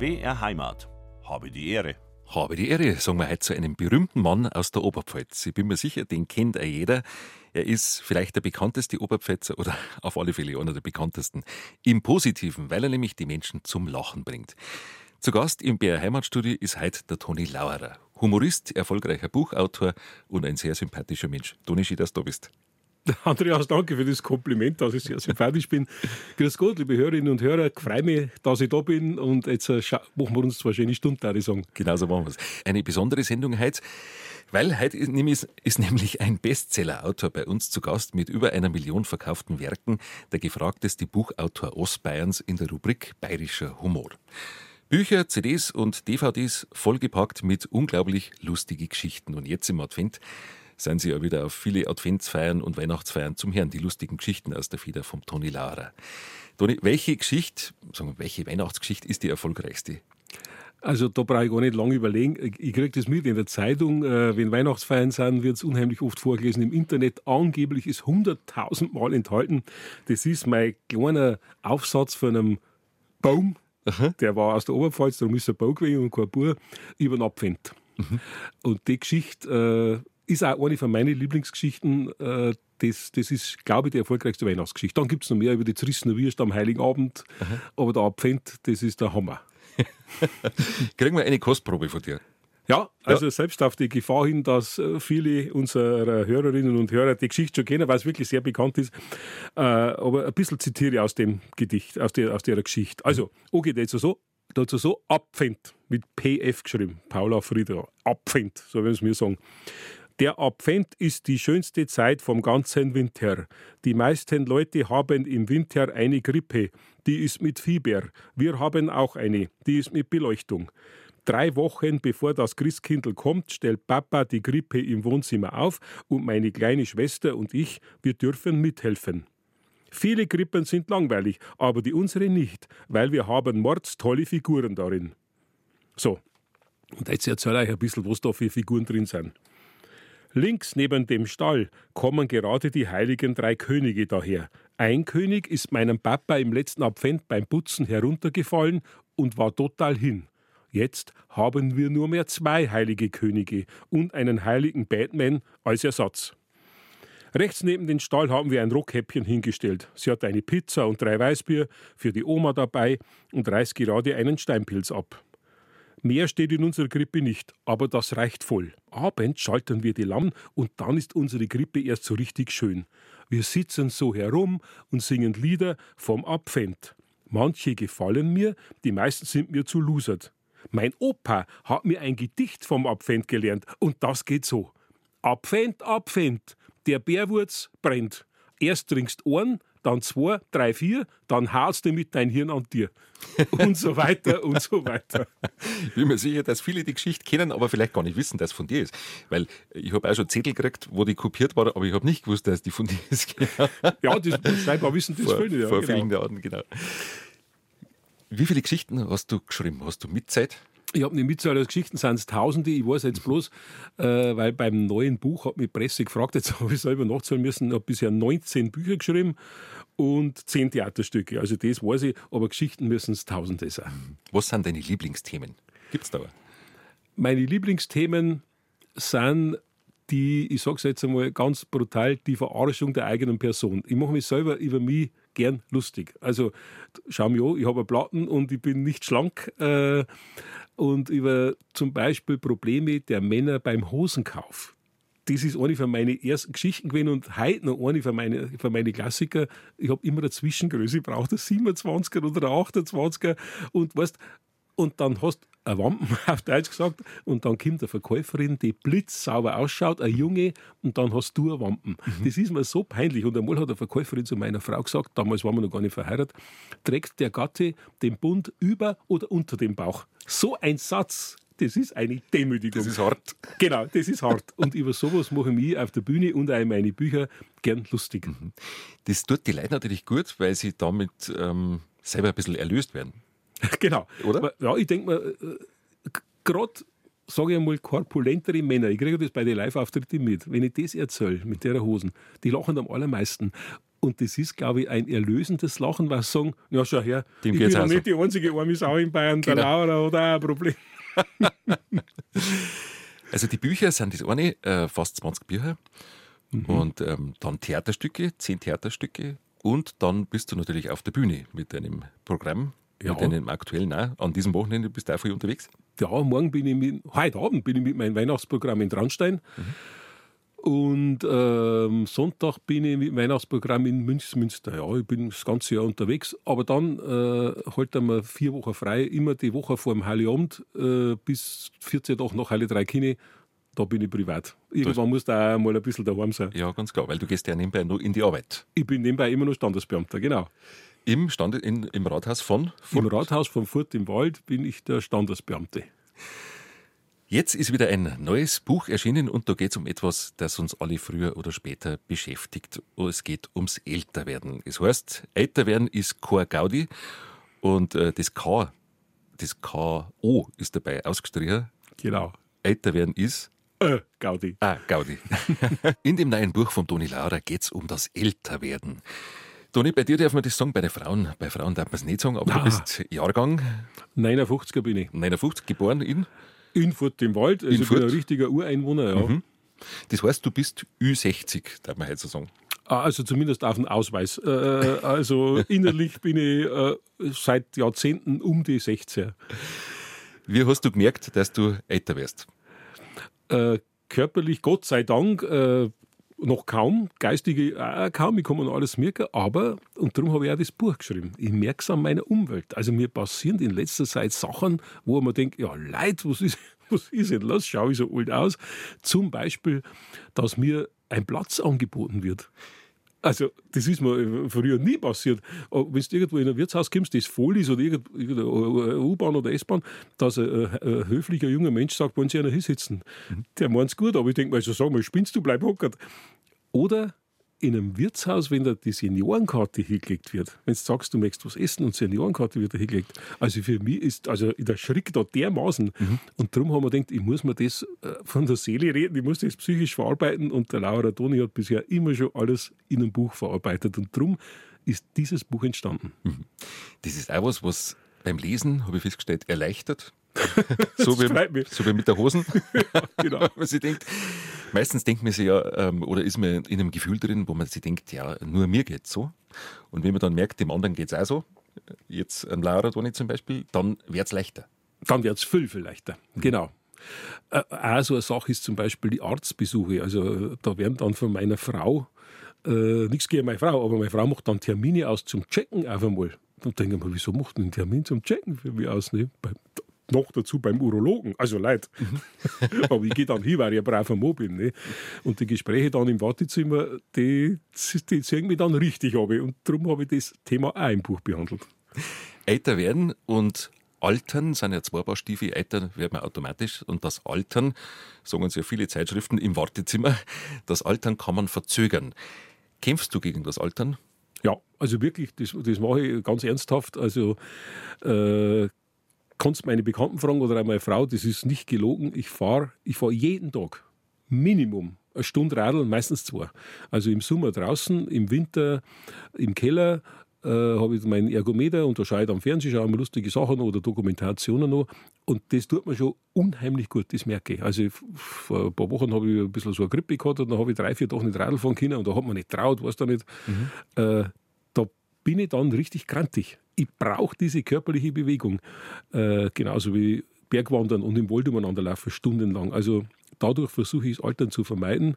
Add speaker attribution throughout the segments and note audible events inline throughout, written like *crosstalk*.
Speaker 1: BR Heimat. Habe die Ehre.
Speaker 2: Habe die Ehre, sagen wir heute zu einem berühmten Mann aus der Oberpfalz. Ich bin mir sicher, den kennt auch jeder. Er ist vielleicht der bekannteste Oberpfälzer oder *laughs* auf alle Fälle einer der bekanntesten. Im Positiven, weil er nämlich die Menschen zum Lachen bringt. Zu Gast im BR Heimatstudio ist heute der Toni Lauerer. Humorist, erfolgreicher Buchautor und ein sehr sympathischer Mensch. Toni, schön, dass du bist. *laughs*
Speaker 3: Andreas, danke für das Kompliment, dass ich sehr sympathisch bin. Grüß Gott, liebe Hörerinnen und Hörer, freue mich, dass ich da bin und jetzt äh, machen wir uns zwei schöne Stunden, würde ich sagen.
Speaker 2: Genau so machen wir es. Eine besondere Sendung heute, weil heute ist, ist nämlich ein Bestseller-Autor bei uns zu Gast mit über einer Million verkauften Werken, der gefragteste Buchautor Ostbayerns in der Rubrik Bayerischer Humor. Bücher, CDs und DVDs vollgepackt mit unglaublich lustigen Geschichten. Und jetzt im Advent sind Sie ja wieder auf viele Adventsfeiern und Weihnachtsfeiern zum Hören, die lustigen Geschichten aus der Feder vom Toni Laurer. Toni, welche Geschichte, sagen wir, welche Weihnachtsgeschichte ist die erfolgreichste?
Speaker 3: Also da brauche ich gar nicht lange überlegen. Ich kriege das mit in der Zeitung. Äh, wenn Weihnachtsfeiern sind, wird es unheimlich oft vorgelesen. Im Internet angeblich ist 100.000 Mal enthalten. Das ist mein kleiner Aufsatz von einem Baum. Aha. Der war aus der Oberpfalz, darum ist er Bau gewesen und kein Bauer, über den Abfend. Mhm. Und die Geschichte äh, ist auch eine von meinen Lieblingsgeschichten. Äh, das, das ist, glaube ich, die erfolgreichste Weihnachtsgeschichte. Dann gibt es noch mehr über die zerrissene Würste am Heiligen Abend. Aha. Aber der Abfend, das ist der Hammer. *laughs*
Speaker 2: Kriegen wir eine Kostprobe von dir?
Speaker 3: Ja, also ja. selbst auf die Gefahr hin, dass äh, viele unserer Hörerinnen und Hörer die Geschichte schon kennen, weil es wirklich sehr bekannt ist. Äh, aber ein bisschen zitiere ich aus dem Gedicht, aus der, aus der Geschichte. Also, okay, jetzt so, dazu so, Abfend, mit PF geschrieben, Paula Frieder, Abfend, so werden es mir sagen. Der Advent ist die schönste Zeit vom ganzen Winter. Die meisten Leute haben im Winter eine Grippe, die ist mit Fieber. Wir haben auch eine, die ist mit Beleuchtung. Drei Wochen bevor das Christkindl kommt, stellt Papa die Grippe im Wohnzimmer auf und meine kleine Schwester und ich, wir dürfen mithelfen. Viele Grippen sind langweilig, aber die unsere nicht, weil wir haben mordstolle Figuren darin. So, und jetzt erzähle ich ein bisschen, was da für Figuren drin sind. Links neben dem Stall kommen gerade die heiligen drei Könige daher. Ein König ist meinem Papa im letzten Advent beim Putzen heruntergefallen und war total hin. Jetzt haben wir nur mehr zwei heilige Könige und einen heiligen Batman als Ersatz. Rechts neben den Stall haben wir ein Rockhäppchen hingestellt. Sie hat eine Pizza und drei Weißbier für die Oma dabei und reißt gerade einen Steinpilz ab. Mehr steht in unserer Krippe nicht, aber das reicht voll. Abends schalten wir die Lamm und dann ist unsere Krippe erst so richtig schön. Wir sitzen so herum und singen Lieder vom Abfend. Manche gefallen mir, die meisten sind mir zu lusert. Mein Opa hat mir ein Gedicht vom Abfend gelernt und das geht so. Abfend, Abfend, der Bärwurz brennt. Erst trinkst Ohren, dann zwei, drei, vier, dann haust du mit dein Hirn an dir. Und so weiter und so weiter.
Speaker 2: Ich bin mir sicher, dass viele die Geschichte kennen, aber vielleicht gar nicht wissen, dass es von dir ist. Weil ich habe auch schon Zettel gekriegt, wo die kopiert war, aber ich habe nicht gewusst, dass die von dir ist.
Speaker 3: ja, das scheinbar wissen das
Speaker 2: vor,
Speaker 3: viele. Ja,
Speaker 2: vor genau. vielen Jahren, genau. Wie viele Geschichten hast du geschrieben? Hast du Mitzeit?
Speaker 3: Ich habe nicht Mitzahl als Geschichten, sind es Tausende. Ich weiß jetzt bloß, äh, weil beim neuen Buch hat mich Presse gefragt, jetzt *laughs* habe ich selber nachzahlen müssen, ich habe bisher 19 Bücher geschrieben und 10 Theaterstücke. Also das weiß ich, aber Geschichten müssen es Tausende sein.
Speaker 2: Was sind deine Lieblingsthemen? Gibt es da?
Speaker 3: Meine Lieblingsthemen sind die, ich sage es jetzt einmal ganz brutal, die Verarschung der eigenen Person. Ich mache mich selber über mich gern lustig. Also schau mir an, ich habe Platten und ich bin nicht schlank. Äh, und über zum Beispiel Probleme der Männer beim Hosenkauf. Das ist eine von meinen ersten Geschichten gewesen und heute noch eine von meinen, von meinen Klassiker. Ich habe immer eine Zwischengröße, ich brauche 27er oder 28er und weißt, und dann hast Wampen, *laughs* auf Deutsch gesagt, und dann kommt eine Verkäuferin, die blitzsauber ausschaut, eine Junge, und dann hast du eine Wampen. Mhm. Das ist mir so peinlich. Und einmal hat eine Verkäuferin zu meiner Frau gesagt, damals waren wir noch gar nicht verheiratet, trägt der Gatte den Bund über oder unter dem Bauch. So ein Satz, das ist eine Demütigung.
Speaker 2: Das ist hart.
Speaker 3: Genau, das ist hart. Und über sowas mache ich mich auf der Bühne und auch in meine Bücher gern lustig. Mhm.
Speaker 2: Das tut die Leute natürlich gut, weil sie damit ähm, selber ein bisschen erlöst werden. *laughs*
Speaker 3: genau. Oder? Ja, ich denke mal, äh, gerade sage ich einmal, korpulentere Männer, ich kriege das bei den Live-Auftritten mit, wenn ich das erzähle, mit der Hosen, die lachen am allermeisten. Und das ist, glaube ich, ein erlösendes Lachen, was sagen, ja, schau her,
Speaker 2: Dem
Speaker 3: ich bin ja
Speaker 2: auch so.
Speaker 3: nicht die einzige arme Sau in Bayern, der
Speaker 2: Genau.
Speaker 3: Laura hat auch ein Problem. *laughs*
Speaker 2: Also die Bücher sind das eine, äh, fast 20 Bücher.
Speaker 3: Mhm.
Speaker 2: Und ähm, dann Theaterstücke, 10 Theaterstücke. Und dann bist du natürlich auf der Bühne mit deinem Programm,
Speaker 3: Ja.
Speaker 2: mit deinem aktuellen auch. An diesem Wochenende bist du auch viel unterwegs.
Speaker 3: Ja, morgen bin ich mit, heute Abend bin ich mit meinem Weihnachtsprogramm in Traunstein. Und ähm, Sonntag bin ich mit dem Weihnachtsprogramm in Münchsmünster. Ja, ich bin das ganze Jahr unterwegs. Aber dann äh, halten wir vier Wochen frei, immer die Woche vor dem Heiligabend äh, bis 14 Tage nach Heilig Drei Kine. Da bin ich privat. Irgendwann muss da auch mal ein bisschen daheim sein.
Speaker 2: Ja, ganz klar, weil du gehst ja nebenbei noch in die Arbeit.
Speaker 3: Ich bin nebenbei immer noch Standesbeamter, genau.
Speaker 2: Im, Stand, in, im Rathaus von
Speaker 3: Im
Speaker 2: Furt.
Speaker 3: Rathaus von Furt im Wald bin ich der Standesbeamte.
Speaker 2: Jetzt ist wieder ein neues Buch erschienen und da geht es um etwas, das uns alle früher oder später beschäftigt. Es geht ums Älterwerden. Es heißt, Älterwerden ist Chor Gaudi und äh, das K, das K-O ist dabei ausgestrichen.
Speaker 3: Genau.
Speaker 2: Älterwerden ist
Speaker 3: Äh, Gaudi.
Speaker 2: Ah, Gaudi. *laughs* In dem neuen Buch von Toni Laura geht es um das Älterwerden. Toni, bei dir darf man das sagen, bei den Frauen, bei Frauen darf man es nicht sagen, aber du
Speaker 3: Ah.
Speaker 2: bist Jahrgang
Speaker 3: 59er bin ich.
Speaker 2: 59, geboren in.
Speaker 3: In Furt im Wald, also
Speaker 2: In
Speaker 3: ich bin ein
Speaker 2: Furt?
Speaker 3: richtiger Ureinwohner, ja.
Speaker 2: Das heißt, du bist Ü60, darf man heute so sagen.
Speaker 3: Ah, Also zumindest auf dem Ausweis. Äh, also *laughs* innerlich bin ich äh, seit Jahrzehnten um die 16.
Speaker 2: Wie hast du gemerkt, dass du älter wirst?
Speaker 3: Äh, körperlich, Gott sei Dank, äh, noch kaum, geistige auch kaum, ich kann mir noch alles merken, aber, und darum habe ich auch das Buch geschrieben, ich merke es an meiner Umwelt. Also mir passieren in letzter Zeit Sachen, wo man denkt, ja Leid, was ist, *laughs* was ist denn los, schaue ich so alt aus? Zum Beispiel, dass mir ein Platz angeboten wird. Also, das ist mir früher nie passiert. Aber Wenn du irgendwo in ein Wirtshaus kommst, das voll ist oder irgend- irgendeine U-Bahn oder S-Bahn, dass ein, ein, höflicher junger Mensch sagt, wollen Sie einer hinsitzen? Der meint es gut, aber ich denke mir, so sag mal, spinnst du, bleib hockert. Oder in einem Wirtshaus, wenn da die Seniorenkarte hingelegt wird, wenn du sagst, du möchtest was essen und Seniorenkarte wird da hingelegt. Also für mich ist also der Schritt da dermaßen. Und darum haben wir gedacht, ich muss mir das äh, von der Seele reden, ich muss das psychisch verarbeiten. Und der Laura Toni hat bisher immer schon alles in einem Buch verarbeitet. Und darum ist dieses Buch entstanden.
Speaker 2: Das ist auch was, was beim Lesen, habe ich festgestellt, erleichtert. *laughs* so, wie, so wie mit der Hosen. *laughs*
Speaker 3: Genau. *laughs*
Speaker 2: man sich denkt, meistens denkt man sich ja, ähm, oder ist man in einem Gefühl drin, wo man sich denkt, ja, nur mir geht's so. Und wenn man dann merkt, dem anderen geht's auch so, jetzt an Laura Toni zum Beispiel, dann wird's leichter.
Speaker 3: dann wird es viel, viel leichter. Genau. Äh, auch so eine Sache ist zum Beispiel die Arztbesuche. Also da werden dann von meiner Frau, äh, nichts gegen meine Frau, aber meine Frau macht dann Termine aus zum Checken auf einmal. Dann denke ich mir, wieso macht denn einen Termin zum Checken für mich aus? Ne? Noch dazu beim Urologen, also leid. *laughs* aber ich gehe dann hin, weil ich ein braver Mo bin. Ne? Und die Gespräche dann im Wartezimmer, die, die ziehen mich dann richtig ab. Und darum habe ich das Thema auch im Buch behandelt.
Speaker 2: Älter werden und Altern sind ja zwei Paar Stiefel. Älter wird man automatisch. Und das Altern, sagen uns ja viele Zeitschriften im Wartezimmer, das Altern kann man verzögern. Kämpfst du gegen das Altern?
Speaker 3: Ja, also wirklich, das, das mache ich ganz ernsthaft. Also äh, kannst meine Bekannten fragen oder auch meine Frau, das ist nicht gelogen. Ich fahre ich fahr jeden Tag Minimum eine Stunde Radl, meistens zwei. Also im Sommer draußen, im Winter im Keller äh, habe ich meinen Ergometer, unterscheide am Fernsehen, schaue mir lustige Sachen oder Dokumentationen an. Und das tut mir schon unheimlich gut, das merke ich. Also vor ein paar Wochen habe ich ein bisschen so eine Grippe gehabt und dann habe ich drei, vier Tage nicht Radl fahren können und da hat man nicht traut, weiß da nicht. Äh, da bin ich dann richtig krantig. Ich brauche diese körperliche Bewegung. Äh, genauso wie Bergwandern und im Wald umeinander laufen, stundenlang. Also dadurch versuche ich das Altern zu vermeiden.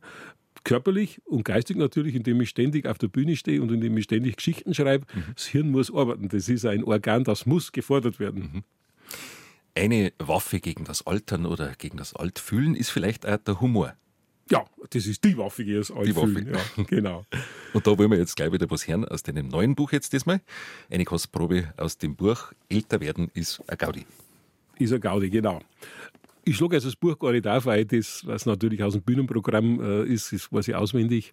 Speaker 3: Körperlich und geistig natürlich, indem ich ständig auf der Bühne stehe und indem ich ständig Geschichten schreibe. Das Hirn muss arbeiten. Das ist ein Organ, das muss gefordert werden.
Speaker 2: Eine Waffe gegen das Altern oder gegen das Altfühlen ist vielleicht auch der Humor.
Speaker 3: Ja, das ist die Waffe, die es einfühlen.
Speaker 2: Waffe.
Speaker 3: Ja, genau. *laughs*
Speaker 2: Und da wollen wir jetzt gleich wieder was hören aus deinem neuen Buch jetzt diesmal. Eine Kostprobe aus dem Buch Älter werden ist ein Gaudi.
Speaker 3: Ist ein Gaudi, genau. Ich schlage also das Buch gar nicht auf, weil das, was natürlich aus dem Bühnenprogramm äh, ist, weiß ich auswendig.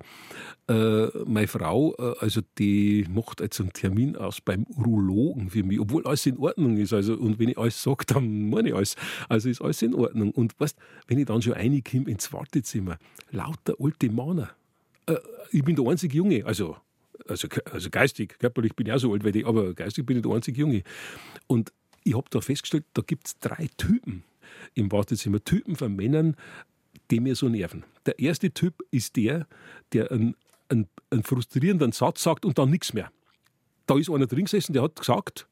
Speaker 3: Äh, meine Frau, äh, also die macht jetzt einen Termin aus beim Urologen für mich, obwohl alles in Ordnung ist. Also, und wenn ich alles sage, dann meine ich alles. Also ist alles in Ordnung. Und weißt, wenn ich dann schon reinkomme ins Wartezimmer, lauter alte Männer. Äh, ich bin der einzige Junge, also also, also geistig, körperlich bin ich auch so alt, ich, aber geistig bin ich der einzige Junge. Und ich habe da festgestellt, da gibt es drei Typen im Wartezimmer. Typen von Männern, die mir so nerven. Der erste Typ ist der, der einen, einen, einen frustrierenden Satz sagt und dann nichts mehr. Da ist einer drin gesessen, der hat gesagt,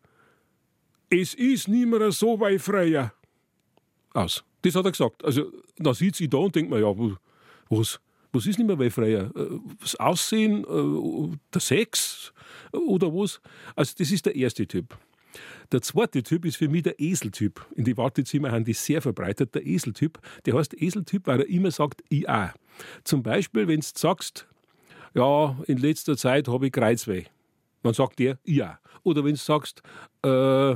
Speaker 3: es ist nicht mehr so wie früher. Aus. Das hat er gesagt. Also, da sieht sie da und denkt man, ja, was, was ist nicht mehr wie früher? Äh, das Aussehen, äh, der Sex oder was? Also, das ist der erste Typ. Der zweite Typ ist für mich der Eseltyp. In die Wartezimmer haben die sehr verbreitet. Der Eseltyp, der heißt Eseltyp, weil er immer sagt, ich auch. Zum Beispiel, wenn du sagst, ja, in letzter Zeit habe ich Kreuzweh. Dann sagt der, ja. Oder wenn du sagst, äh,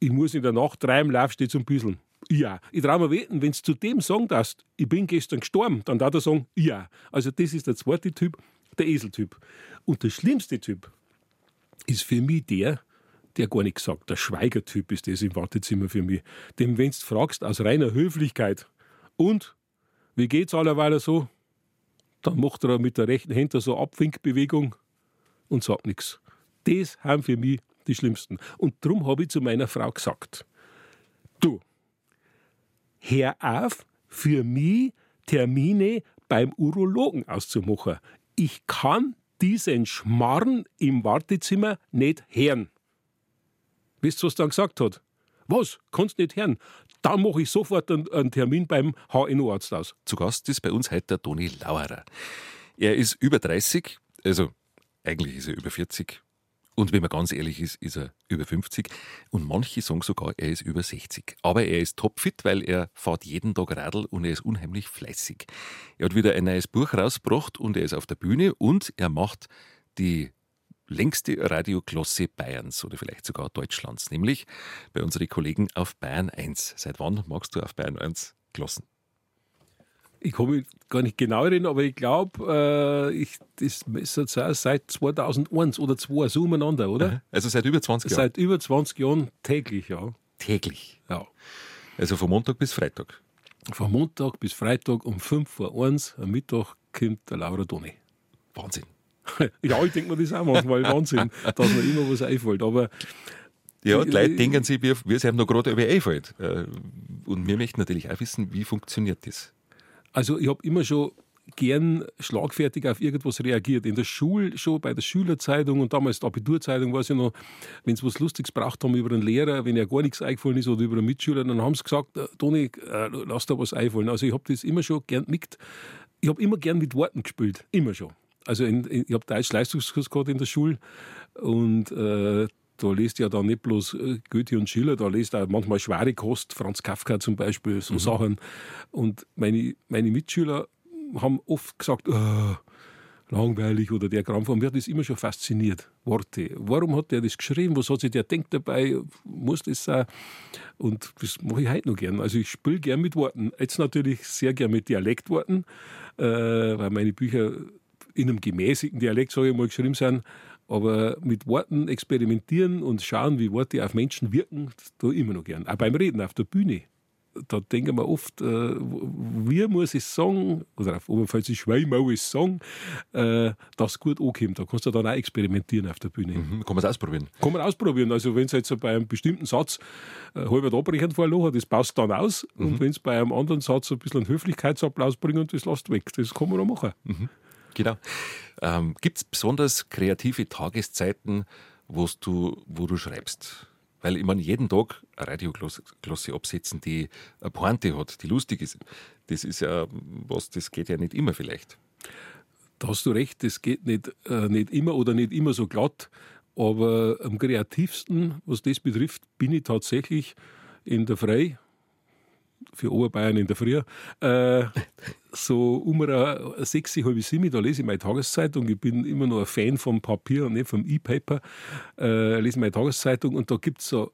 Speaker 3: ich muss in der Nacht treiben, laufst du zum Büsseln. Ja. Ich traue mir wetten, wenn du zu dem sagen darfst, ich bin gestern gestorben, dann darf er sagen, ja. Also das ist der zweite Typ, der Eseltyp. Und der schlimmste Typ ist für mich der, der gar nichts sagt. Der Schweigertyp ist das im Wartezimmer für mich. Dem, wenn du fragst, aus reiner Höflichkeit, und wie geht's allerweil so? Dann macht er mit der rechten Hand so Abwinkbewegung und sagt nichts. Das haben für mich die Schlimmsten. Und darum habe ich zu meiner Frau gesagt: Du, hör auf, für mich Termine beim Urologen auszumachen. Ich kann diesen Schmarrn im Wartezimmer nicht hören. Wisst ihr, was dann gesagt hat? Was? Kannst nicht hören? Dann mache ich sofort einen, einen Termin beim HNO-Arzt aus.
Speaker 2: Zu Gast ist bei uns heute der Toni Lauerer. Er ist über 30, also eigentlich ist er über 40. Und wenn man ganz ehrlich ist, ist er über 50. Und manche sagen sogar, er ist über 60. Aber er ist topfit, weil er fährt jeden Tag Radl und er ist unheimlich fleißig. Er hat wieder ein neues Buch rausgebracht und er ist auf der Bühne und er macht die längste Radioklosse Bayerns oder vielleicht sogar Deutschlands, nämlich bei unseren Kollegen auf Bayern 1. Seit wann magst du auf Bayern 1 Klossen?
Speaker 3: Ich mich gar nicht genau erinnern, aber ich glaube, äh, das ist seit 2001 oder 2 so umeinander, oder?
Speaker 2: Also seit über 20 Jahren?
Speaker 3: Seit über 20 Jahren täglich, ja.
Speaker 2: Täglich?
Speaker 3: Ja.
Speaker 2: Also von Montag bis Freitag?
Speaker 3: Von Montag bis Freitag um 5 vor 1 am Mittag kommt der Laura Doni.
Speaker 2: Wahnsinn. *laughs*
Speaker 3: ja, ich denke mir das auch manchmal Wahnsinn, dass mir immer was einfällt. Aber
Speaker 2: ja, die Leute denken sich, wie es einem noch gerade über einfällt. Äh, und wir möchten natürlich auch wissen, wie funktioniert das?
Speaker 3: Also ich habe immer schon gern schlagfertig auf irgendwas reagiert. In der Schule, schon bei der Schülerzeitung und damals die Abiturzeitung, weiß ich noch, wenn sie was Lustiges braucht haben über einen Lehrer, wenn er gar nichts eingefallen ist oder über einen Mitschüler, dann haben sie gesagt, äh, Toni, äh, lass da was einfallen. Also ich habe das immer schon gern mit, ich habe immer gern mit Worten gespielt, immer schon also in, in, ich habe Deutsch-Leistungskurs gehabt in der Schule und äh, da liest ja dann nicht bloß äh, Goethe und Schiller, da liest auch manchmal schwere Kost, Franz Kafka zum Beispiel, so mhm. Sachen. Und meine, meine Mitschüler haben oft gesagt, oh, langweilig oder der Kram. Mir hat das immer schon fasziniert, Worte. Warum hat der das geschrieben? Was hat sich der denkt dabei? Muss das sein? Und das mache ich heute noch gern. Also ich spiele gern mit Worten. Jetzt natürlich sehr gern mit Dialektworten, äh, weil meine Bücher in einem gemäßigten Dialekt, sage ich mal, geschrieben sind. Aber mit Worten experimentieren und schauen, wie Worte auf Menschen wirken, ich immer noch gern. Auch beim Reden auf der Bühne. Da denken wir oft, äh, wie muss ich sagen, oder auf Oberpfalz Schwein muss ich sagen, äh, dass gut ankommt. Da kannst du dann auch experimentieren auf der Bühne.
Speaker 2: Mhm, kann man es ausprobieren?
Speaker 3: Kann man ausprobieren. Also, wenn es jetzt bei einem bestimmten Satz äh, halber abbrechen hat, das passt dann aus. Mhm. Und wenn es bei einem anderen Satz ein bisschen einen Höflichkeitsapplaus bringt, das lässt weg. Das kann man auch machen. Mhm.
Speaker 2: Genau. Ähm, Gibt es besonders kreative Tageszeiten, du, wo du schreibst? Weil ich meine, jeden Tag eine Radioglosse absetzen, die eine Pointe hat, die lustig ist. Das ist ja was, das geht ja nicht immer vielleicht.
Speaker 3: Da hast du recht, das geht nicht, äh, nicht immer oder nicht immer so glatt. Aber am kreativsten, was das betrifft, bin ich tatsächlich in der Frei, für Oberbayern in der Früh, äh, so um sechs, halb sieben, da lese ich meine Tageszeitung. Ich bin immer noch ein Fan vom Papier und nicht vom E-Paper. Äh, lese meine Tageszeitung und da gibt es so,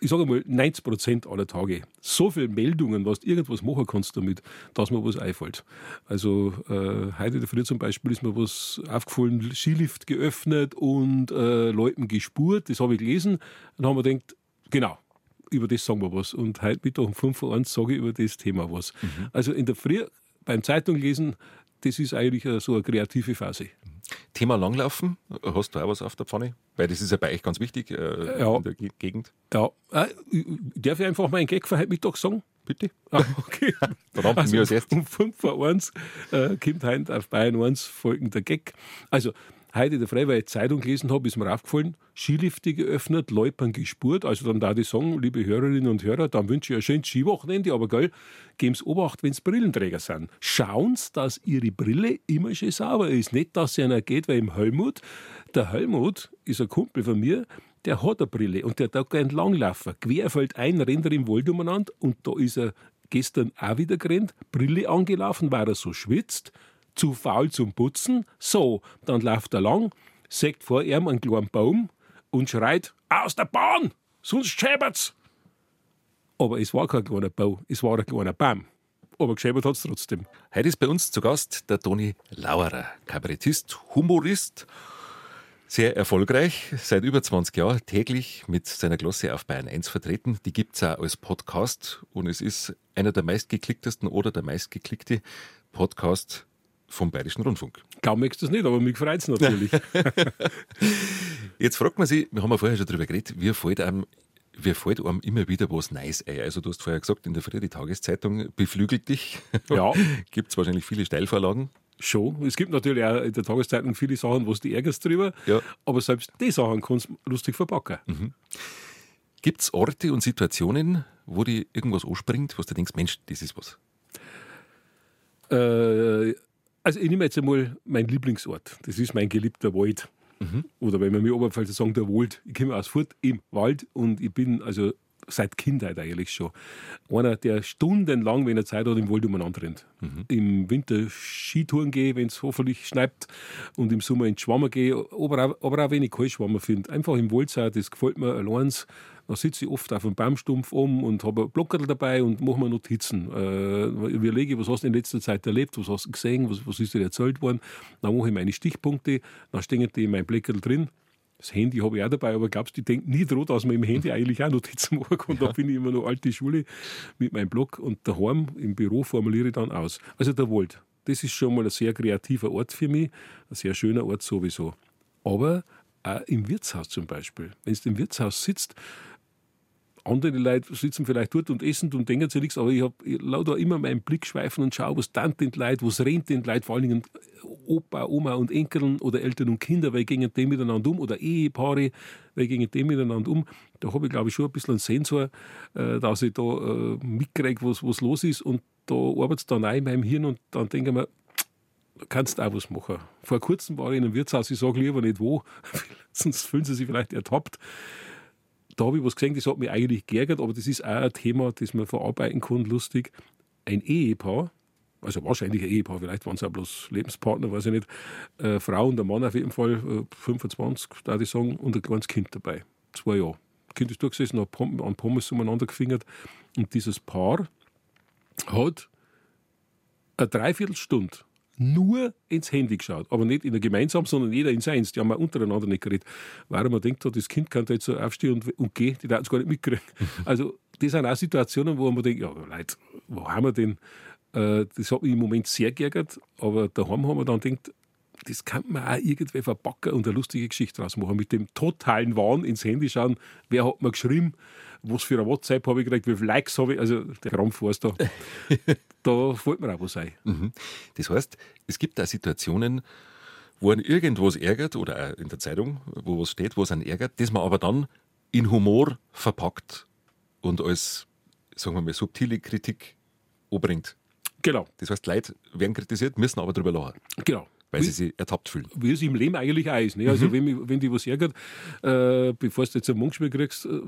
Speaker 3: ich sage mal, 90 Prozent aller Tage so viele Meldungen, was du irgendwas machen kannst damit, dass mir was einfällt. Also äh, heute in der Früh zum Beispiel ist mir was aufgefallen, Skilift geöffnet und äh, Leuten gespurt, das habe ich gelesen. Dann haben wir gedacht, genau, über das sagen wir was. Und heute Mittag um 5 Uhr sage ich über das Thema was. Mhm. Also in der Früh beim Zeitung lesen, das ist eigentlich äh, so eine kreative Phase.
Speaker 2: Thema Langlaufen, hast du auch was auf der Pfanne? Weil das ist ja bei euch ganz wichtig äh, ja. in der Gegend.
Speaker 3: Ja, äh, darf ich einfach mal einen Gag für heute Mittag sagen?
Speaker 2: Bitte.
Speaker 3: Ah, okay. *laughs* Verdammt, also, mir als erstes. Um 5 vor 1 äh, kommt heute auf Bayern 1 folgender Gag. Also, heute in der ich Zeitung gelesen habe, ist mir aufgefallen, Skilifte geöffnet, Leupern gespurt. Also dann da die sagen, liebe Hörerinnen und Hörer, dann wünsche ich ein schönes Skiwochenende, aber gell, geben Sie Obacht, wenn es Brillenträger sind. Schauen Sie, dass Ihre Brille immer schön sauber ist. Nicht, dass sie einer geht, weil im Helmut, der Helmut ist ein Kumpel von mir, der hat eine Brille und der darf gern langlaufen. Querfeld ein, rennt er im Wald umeinander und da ist er gestern auch wieder gerannt, Brille angelaufen, weil er so schwitzt zu faul zum Putzen. So, dann läuft er lang, sägt vor ihm einen kleinen Baum und schreit: Aus der Bahn! Sonst schäbert's! Aber es war kein kleiner Baum, es war ein kleiner Baum. Aber geschäbert hat es trotzdem.
Speaker 2: Heute ist bei uns zu Gast der Toni Lauerer, Kabarettist, Humorist, sehr erfolgreich, seit über 20 Jahren täglich mit seiner Glosse auf Bayern 1 vertreten. Die gibt es auch als Podcast und es ist einer der meistgeklicktesten oder der meistgeklickte Podcast vom Bayerischen Rundfunk.
Speaker 3: Kaum merkst du es nicht, aber mich freut es natürlich. *laughs*
Speaker 2: Jetzt fragt man sich, wir haben ja vorher schon darüber geredet, wie fällt einem, wie fällt einem immer wieder was Neues ein? Also du hast vorher gesagt, in der Früh die Tageszeitung beflügelt dich.
Speaker 3: Ja. *laughs*
Speaker 2: Gibt es wahrscheinlich viele Steilvorlagen.
Speaker 3: Schon. Es gibt natürlich auch in der Tageszeitung viele Sachen, wo du ärgerst drüber.
Speaker 2: Ja.
Speaker 3: Aber selbst die Sachen kannst du lustig verpacken.
Speaker 2: Mhm. Gibt es Orte und Situationen, wo dir irgendwas anspringt, wo du denkst, Mensch, das ist was?
Speaker 3: Äh, also ich nehme jetzt einmal meinen Lieblingsort. Das ist mein geliebter Wald. Mhm. Oder wenn wir mir Oberpfalz sagen, der Wald. Ich komme aus Furt im Wald und ich bin also seit Kindheit eigentlich schon einer, der stundenlang, wenn er Zeit hat, im Wald umeinander rennt. Mhm. Im Winter Skitouren gehe, wenn es hoffentlich schneit und im Sommer ins Schwammer gehe, aber auch, aber auch wenn ich kein Schwammer finde. Einfach im Wald sein, das gefällt mir allein da sitze ich oft auf einem Baumstumpf um und habe ein Blockerl dabei und mache mir Notizen. Äh, überlege, was hast du in letzter Zeit erlebt, was hast du gesehen, was, was ist dir erzählt worden. Dann mache ich meine Stichpunkte, dann stehen die in meinem Bleckerl drin. Das Handy habe ich auch dabei, aber glaubst du, ich denke nie daran, dass man im Handy eigentlich auch Notizen *laughs* machen kann. Ja. Da bin ich immer noch alte Schule mit meinem Blog und daheim im Büro formuliere ich dann aus. Also der Wald, das ist schon mal ein sehr kreativer Ort für mich, ein sehr schöner Ort sowieso. Aber auch im Wirtshaus zum Beispiel. Wenn du im Wirtshaus sitzt, andere Leute sitzen vielleicht dort und essen und denken sich nichts, aber ich habe lauter immer meinen Blick schweifen und schaue, was dann den Leute, was rennt den Leute, vor allen Dingen Opa, Oma und Enkeln oder Eltern und Kinder, weil gehen die miteinander um oder Ehepaare, weil gehen die miteinander um. Da habe ich, glaube ich, schon ein bisschen einen Sensor, äh, dass ich da äh, mitkriege, was, was los ist und da arbeitet es dann auch in meinem Hirn und dann denke ich mir, kannst auch was machen. Vor kurzem war ich in einem Wirtshaus, ich sage lieber nicht wo, *laughs* sonst fühlen sie sich vielleicht ertappt da habe ich was gesehen, das hat mich eigentlich geärgert, aber das ist auch ein Thema, das man verarbeiten kann, lustig. Ein Ehepaar, also wahrscheinlich ein Ehepaar, vielleicht waren es auch bloß Lebenspartner, weiß ich nicht, äh, Frau und der Mann auf jeden Fall, äh, 25, da ich sagen, und ein kleines Kind dabei, zwei Jahre. Das Kind ist durchgesessen, hat an Pommes umeinander gefingert und dieses Paar hat eine Dreiviertelstunde nur ins Handy geschaut. Aber nicht in der gemeinsam, sondern jeder in seins. Die haben auch untereinander nicht geredet. Weil man denkt, das Kind kann da jetzt so aufstehen und, und gehen, die werden es gar nicht mitkriegen. *laughs* Also, das sind auch Situationen, wo man denkt, ja, Leute, wo haben wir denn? Äh, das hat mich im Moment sehr geärgert, aber daheim haben wir dann gedacht, das kann man auch irgendwie verpacken und eine lustige Geschichte draus machen. Mit dem totalen Wahn ins Handy schauen, wer hat mir geschrieben, was für eine WhatsApp habe ich gekriegt, wie viele Likes habe ich, also der Krampf war es da. *laughs* da fällt mir auch was ein.
Speaker 2: Mhm. Das heißt, es gibt da Situationen, wo einen irgendwas ärgert oder auch in der Zeitung, wo was steht, wo es einen ärgert, das man aber dann in Humor verpackt und als, sagen wir mal, subtile Kritik umbringt.
Speaker 3: Genau.
Speaker 2: Das heißt, Leute werden kritisiert, müssen aber darüber lachen.
Speaker 3: Genau.
Speaker 2: Weil wie, sie sich ertappt fühlen.
Speaker 3: Wie es im Leben eigentlich auch ist. Ne? Also, mhm. wenn, wenn dich was ärgert, äh, bevor du jetzt ein Mundspiel kriegst, äh,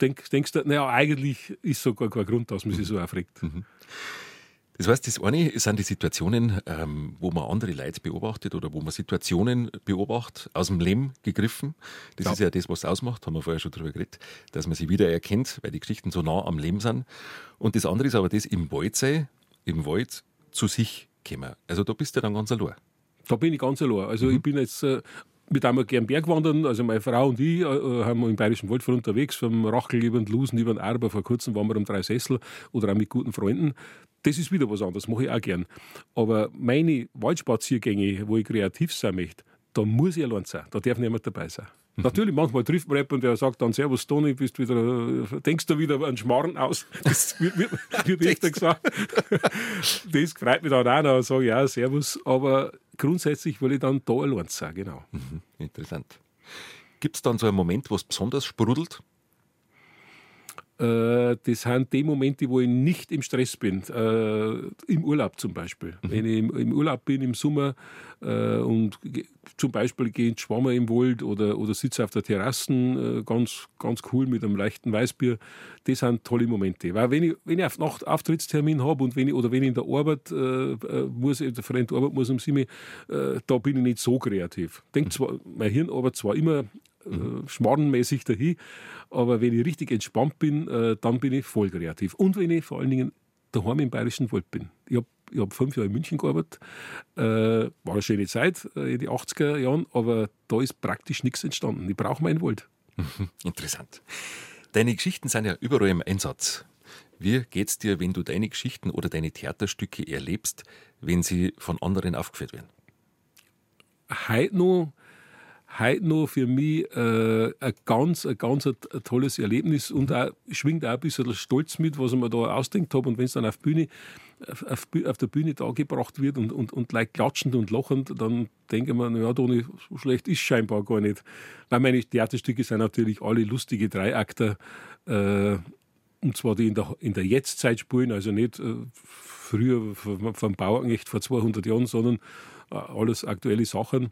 Speaker 3: denk, denkst du, naja, eigentlich ist sogar kein Grund, dass man sich so aufregt. Mhm.
Speaker 2: Das heißt, das eine sind die Situationen, ähm, wo man andere Leute beobachtet oder wo man Situationen beobachtet, aus dem Leben gegriffen. Das ja. ist ja das, was es ausmacht, haben wir vorher schon darüber geredet, dass man sie wieder erkennt, weil die Geschichten so nah am Leben sind. Und das andere ist aber das im Wald sein, im Wald zu sich kommen. Also da bist du dann ganz allein.
Speaker 3: Da bin ich ganz allein. Also mhm. ich bin jetzt äh, mit einmal gern Bergwandern, also meine Frau und ich äh, äh haben wir im Bayerischen Wald unterwegs, vom Rachel über den Lusen über den Arber. Vor kurzem waren wir um drei Sessel oder auch mit guten Freunden. Das ist wieder was anderes, mache ich auch gern. Aber meine Waldspaziergänge, wo ich kreativ sein möchte, da muss ich allein sein. Da darf niemand dabei sein. Mhm. Natürlich, manchmal trifft man jemanden, der sagt dann, Servus Toni, bist wieder, denkst du wieder einen Schmarrn aus? *laughs* Das wird, wird, wird öfter gesagt. *laughs* das freut mich dann auch noch, sage ich auch Servus. Aber grundsätzlich will ich dann da allein sein, genau.
Speaker 2: Mhm, interessant. Gibt es dann so einen Moment, wo es besonders sprudelt?
Speaker 3: Äh, das sind die Momente, wo ich nicht im Stress bin. Äh, Im Urlaub zum Beispiel. Mhm. Wenn ich im, Urlaub bin im Sommer äh, und zum Beispiel gehe ins Schwammer im Wald oder, oder sitze auf der Terrasse, äh, ganz, ganz cool mit einem leichten Weißbier, das sind tolle Momente. Weil wenn ich, wenn ich auf Nacht Auftrittstermin habe und wenn ich, oder wenn ich in der Arbeit äh, äh muss, der Freund Arbeit muss um sieben, da bin ich nicht so kreativ. Denk mhm. zwar, mein Hirn arbeitet zwar immer mhm. schmarrenmäßig dahin. Aber wenn ich richtig entspannt bin, äh, dann bin ich voll kreativ. Und wenn ich vor allen Dingen daheim im Bayerischen Wald bin. Ich habe ich hab fünf Jahre in München gearbeitet. Äh, war eine schöne Zeit äh, in den 80er Jahren, aber da ist praktisch nichts entstanden. Ich brauche meinen Wald. *laughs*
Speaker 2: Interessant. Deine Geschichten sind ja überall im Einsatz. Wie geht's dir, wenn du deine Geschichten oder deine Theaterstücke erlebst, wenn sie von anderen aufgeführt werden?
Speaker 3: Heute noch heute noch für mich äh, ein ganz, ein ganz ein tolles Erlebnis und auch, schwingt auch ein bisschen Stolz mit, was ich mir da ausdenkt habe. Und wenn es dann auf, Bühne, auf, auf, der Bühne dargebracht wird und, und, und leicht klatschend und lachend, dann denke ich mir, naja, Toni, so schlecht ist scheinbar gar nicht. Weil meine Theaterstücke sind natürlich alle lustige Dreiakter, äh, und zwar die in der, in der Jetztzeit spielen, also nicht äh, früher vom Bauernknecht vor 200 Jahren, sondern alles aktuelle Sachen.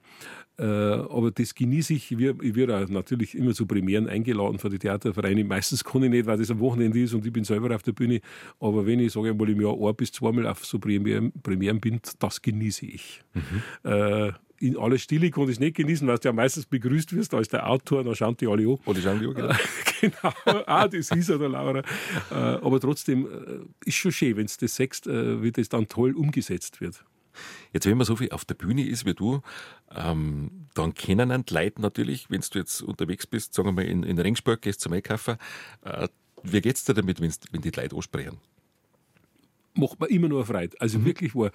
Speaker 3: Äh, aber das genieße ich. Ich werde natürlich immer zu Premieren eingeladen von den Theatervereinen. Meistens kann ich nicht, weil das am Wochenende ist und ich bin selber auf der Bühne. Aber wenn ich, sage ich mal, im Jahr ein bis zweimal auf so Premieren, Premieren bin, das genieße ich. Mhm. Äh, in aller Stille konnte ich es nicht genießen, weil du ja meistens begrüßt wirst als der Autor, dann schauen die alle an.
Speaker 2: Oder schauen die an, genau. *laughs*
Speaker 3: genau, ah, das ist ja der Laura. aber trotzdem ist schon schön, wenn es das sechst, wie das dann toll umgesetzt wird.
Speaker 2: Jetzt, wenn man so viel auf der Bühne ist wie du, ähm, dann kennen einen die Leute natürlich, wenn du jetzt unterwegs bist, sagen wir mal in, in Ringsburg, gehst zum Einkaufen, äh, wie es dir damit, wenn die Leute ansprechen?
Speaker 3: Macht man immer nur Freude. Also mhm. wirklich wahr.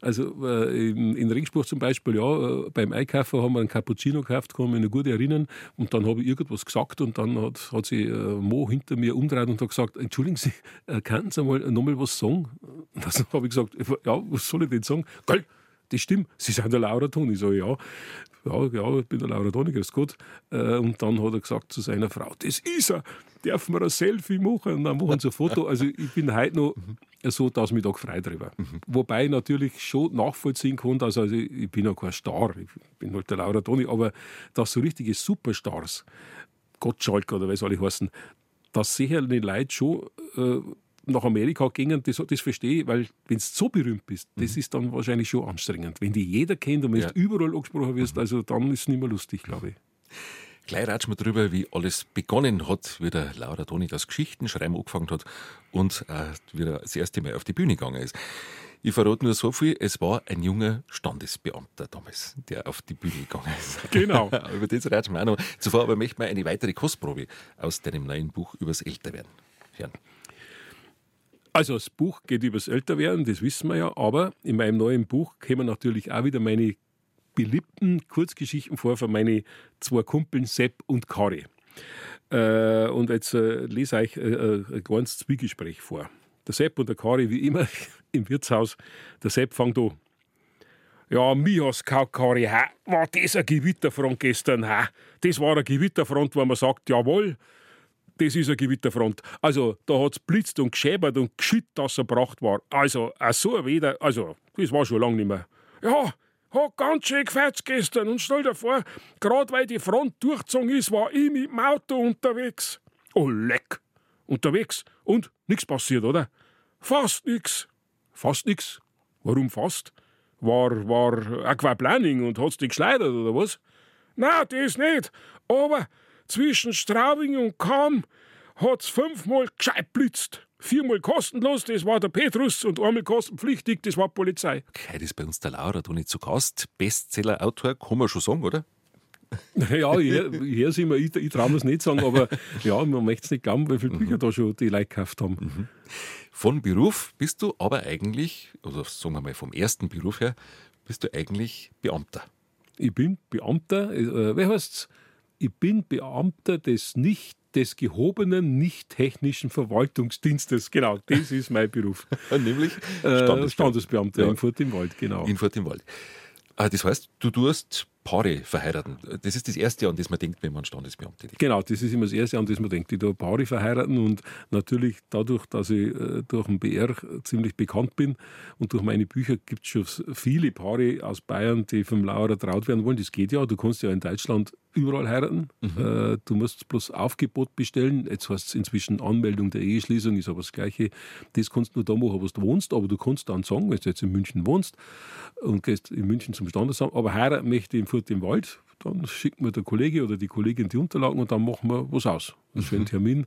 Speaker 3: Also äh, in, in Ringsburg zum Beispiel, ja, äh, beim Einkaufen haben wir einen Cappuccino gekauft, kann mich noch gut erinnern. Und dann habe ich irgendwas gesagt und dann hat, hat sich äh, Mo hinter mir umgedreht und hat gesagt, entschuldigen Sie, äh, könnten Sie mal nochmal was sagen? Und dann habe ich gesagt, ja, was soll ich denn sagen? Geil, das stimmt, Sie sind der Laura Toni. Ich sage, ja, ja, ja, ich bin der Laura Toni, grüß Gott. Äh, und dann hat er gesagt zu seiner Frau, das ist er, dürfen wir ein Selfie machen? Und dann machen sie ein Foto. Also ich bin heute noch so, dass ich mich da gefreut drüber. Mhm. Wobei ich natürlich schon nachvollziehen kann, dass also ich bin ja kein Star, ich bin halt der Laura Toni, aber dass so richtige Superstars, Gottschalk oder was soll ich heißen, dass sicher die Leute schon äh, nach Amerika gingen, das, das verstehe ich, weil wenn du so berühmt bist, das mhm. ist dann wahrscheinlich schon anstrengend. Wenn die jeder kennt und wenn ja. du überall angesprochen wirst, mhm. also dann ist es nicht mehr lustig, glaube ich.
Speaker 2: Gleich ratschen wir drüber, wie alles begonnen hat, wie der Laura Toni das Geschichtenschreiben angefangen hat und äh, wie er das erste Mal auf die Bühne gegangen ist. Ich verrate nur so viel, es war ein junger Standesbeamter damals, der auf die Bühne gegangen ist. *laughs*
Speaker 3: Genau. *laughs*
Speaker 2: Über das ratschen wir auch noch. Zuvor aber möchte ich eine weitere Kostprobe aus deinem neuen Buch übers Älterwerden hören.
Speaker 3: Also das Buch geht übers Älterwerden, das wissen wir ja, aber in meinem neuen Buch kommen natürlich auch wieder meine beliebten Kurzgeschichten vor von meinen zwei Kumpeln Sepp und Kari. Äh, und jetzt äh, lese ich äh, äh, ein kleines Zwiegespräch vor. Der Sepp und der Kari, wie immer, *laughs* im Wirtshaus. Der Sepp fängt an. Ja, mir hast Kari, ha, war das eine Gewitterfront gestern, ha? Das war eine Gewitterfront, wo man sagt, jawohl, das ist eine Gewitterfront. Also, da hat es blitzt und geschäbert und geschütt, dass er gebracht war. Also, so ein Weder, also, das war schon lange nicht mehr. Ja, hat ganz schön gefetzt gestern und stell dir vor, gerade weil die Front durchgezogen ist, war ich mit dem Auto unterwegs. Oh, leck. Unterwegs. Und nichts passiert, oder? Fast nix. Fast nix. Warum fast? War, war Aquaplaning und hat's dich geschleudert, oder was? Na, das nicht. Aber zwischen Straubing und Kam hat's fünfmal gescheit blitzt. Viermal kostenlos, das war der Petrus, und einmal kostenpflichtig, das war Polizei.
Speaker 2: Okay, das ist bei uns der Laura, du nicht zu Gast. Bestseller-Autor, kann man schon sagen, oder? *laughs*
Speaker 3: Ja, ich höre es immer, ich, ich traue mir es nicht sagen, aber ja, man möchte es nicht glauben, wie viele Bücher da schon die Leute gekauft haben.
Speaker 2: Von Beruf bist du aber eigentlich, oder sagen wir mal vom ersten Beruf her, bist du eigentlich Beamter.
Speaker 3: Ich bin Beamter, äh, wie heißt's? Ich bin Beamter des nicht des gehobenen, nicht technischen Verwaltungsdienstes. Genau, das ist mein Beruf. *laughs*
Speaker 2: Nämlich
Speaker 3: Standesbeamter, Standesbeamter ja. in Furt im Wald, genau.
Speaker 2: In Furt im Wald. Ah, das heißt, du tust Paare verheiraten. Das ist das erste, an das man denkt, wenn man Standesbeamter ist.
Speaker 3: Genau, das ist immer das erste, an das man denkt. Ich tue Paare verheiraten und natürlich dadurch, dass ich äh, durch den BR ziemlich bekannt bin und durch meine Bücher gibt es schon viele Paare aus Bayern, die vom Lauerer traut werden wollen. Das geht ja. Du kannst ja in Deutschland überall heiraten. Mhm. Äh, du musst bloß Aufgebot bestellen. Jetzt heißt es inzwischen Anmeldung der Eheschließung, ist aber das Gleiche. Das kannst du nur da machen, wo du wohnst, aber du kannst dann sagen, wenn du jetzt in München wohnst und gehst in München zum Standesamt, aber heiraten möchte ich in Furt im Wald, dann schickt mir der Kollege oder die Kollegin die Unterlagen und dann machen wir was aus. Einen schönen mhm. Termin.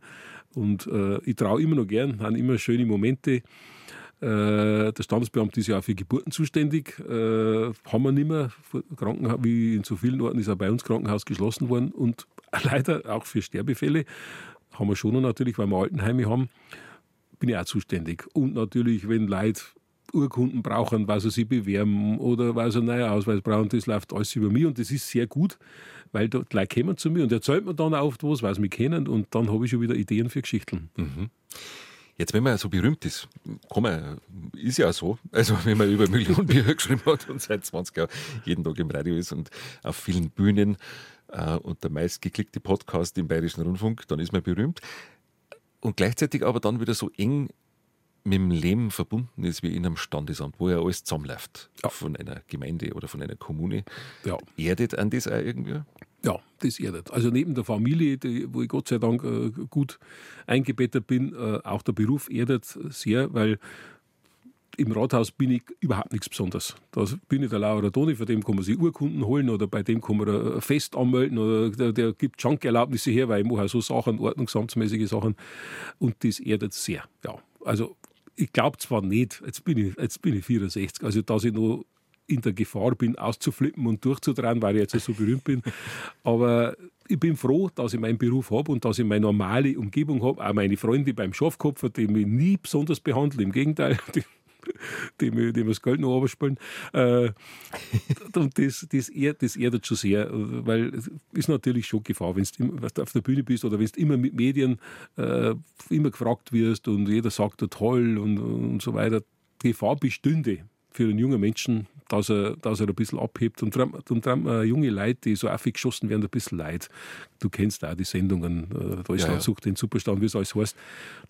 Speaker 3: Und äh, ich traue immer noch gern, haben immer schöne Momente. Äh, der Standesbeamte ist ja auch für Geburten zuständig. Äh, haben wir nicht mehr. Krankenhaus, wie in so vielen Orten ist auch bei uns Krankenhaus geschlossen worden. Und *laughs* leider auch für Sterbefälle haben wir schon noch natürlich, weil wir Altenheime haben, bin ich auch zuständig. Und natürlich, wenn Leute Urkunden brauchen, weil sie bewerben oder weil sie neuen Ausweis brauchen, das läuft alles über mich und das ist sehr gut, weil die Leute kommen zu mir und erzählt mir dann oft was, sie mich kennen und dann habe ich schon wieder Ideen für Geschichten.
Speaker 2: Mhm. Jetzt, wenn man so berühmt ist, kann man, ist ja so, also wenn man über Millionen Bücher *laughs* geschrieben hat und seit 20 Jahren jeden Tag im Radio ist und auf vielen Bühnen äh, und der meistgeklickte Podcast im Bayerischen Rundfunk, dann ist man berühmt. Und gleichzeitig aber dann wieder so eng mit dem Leben verbunden ist wie in einem Standesamt, wo ja alles zusammenläuft. Ja. Von einer Gemeinde oder von einer Kommune. Ja. Erdet an das auch irgendwie?
Speaker 3: Ja, das erdet. Also neben der Familie, die, wo ich Gott sei Dank äh, gut eingebettet bin, äh, auch der Beruf erdet sehr, weil im Rathaus bin ich überhaupt nichts Besonderes. Da bin ich der Laura Toni, von dem kann man sich Urkunden holen oder bei dem kann man ein Fest anmelden oder der, der gibt Schankerlaubnisse her, weil ich mache auch so Sachen, ordnungsamtsmäßige Sachen und das erdet sehr. Ja, also ich glaube zwar nicht, jetzt bin, ich, jetzt bin ich 64, also dass ich noch in der Gefahr bin, auszuflippen und durchzudrehen, weil ich jetzt so berühmt bin. Aber ich bin froh, dass ich meinen Beruf habe und dass ich meine normale Umgebung habe. Auch meine Freunde beim Schafkopfer, die mich nie besonders behandeln. Im Gegenteil, die die mir das Geld noch runterspielen. Äh, und das, das, ehrt, das erdet schon sehr, weil es ist natürlich schon Gefahr, wenn du auf der Bühne bist oder wenn du immer mit Medien äh, immer gefragt wirst und jeder sagt, toll und, und so weiter. Gefahr bestünde für einen jungen Menschen, dass er, dass er ein bisschen abhebt. Und darum, darum äh, junge Leute, die so aufgeschossen werden, ein bisschen leid. Du kennst auch die Sendungen, äh, Deutschland ja, ja. sucht den Superstand, wie es alles heißt.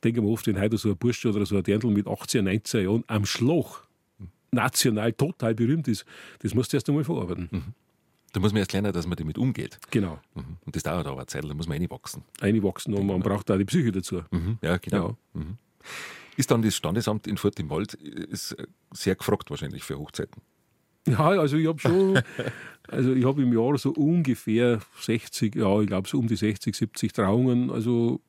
Speaker 3: Denken wir oft, wenn heute so ein Bursche oder so ein Dirndl mit 18, 19 Jahren am Schloch national total berühmt ist, das musst du erst einmal verarbeiten. Mhm.
Speaker 2: Da muss man erst lernen, dass man damit umgeht.
Speaker 3: Genau.
Speaker 2: Mhm. Und das dauert aber eine Zeit, da muss man reinwachsen.
Speaker 3: Reinwachsen und man braucht auch die Psyche dazu.
Speaker 2: Mhm. Ja, genau. Ja. Ist dann das Standesamt in Furt im Wald ist sehr gefragt wahrscheinlich für Hochzeiten.
Speaker 3: Ja, also ich habe schon, *laughs* also ich habe im Jahr so ungefähr 60, ja, ich glaube so um die 60, 70 Trauungen, also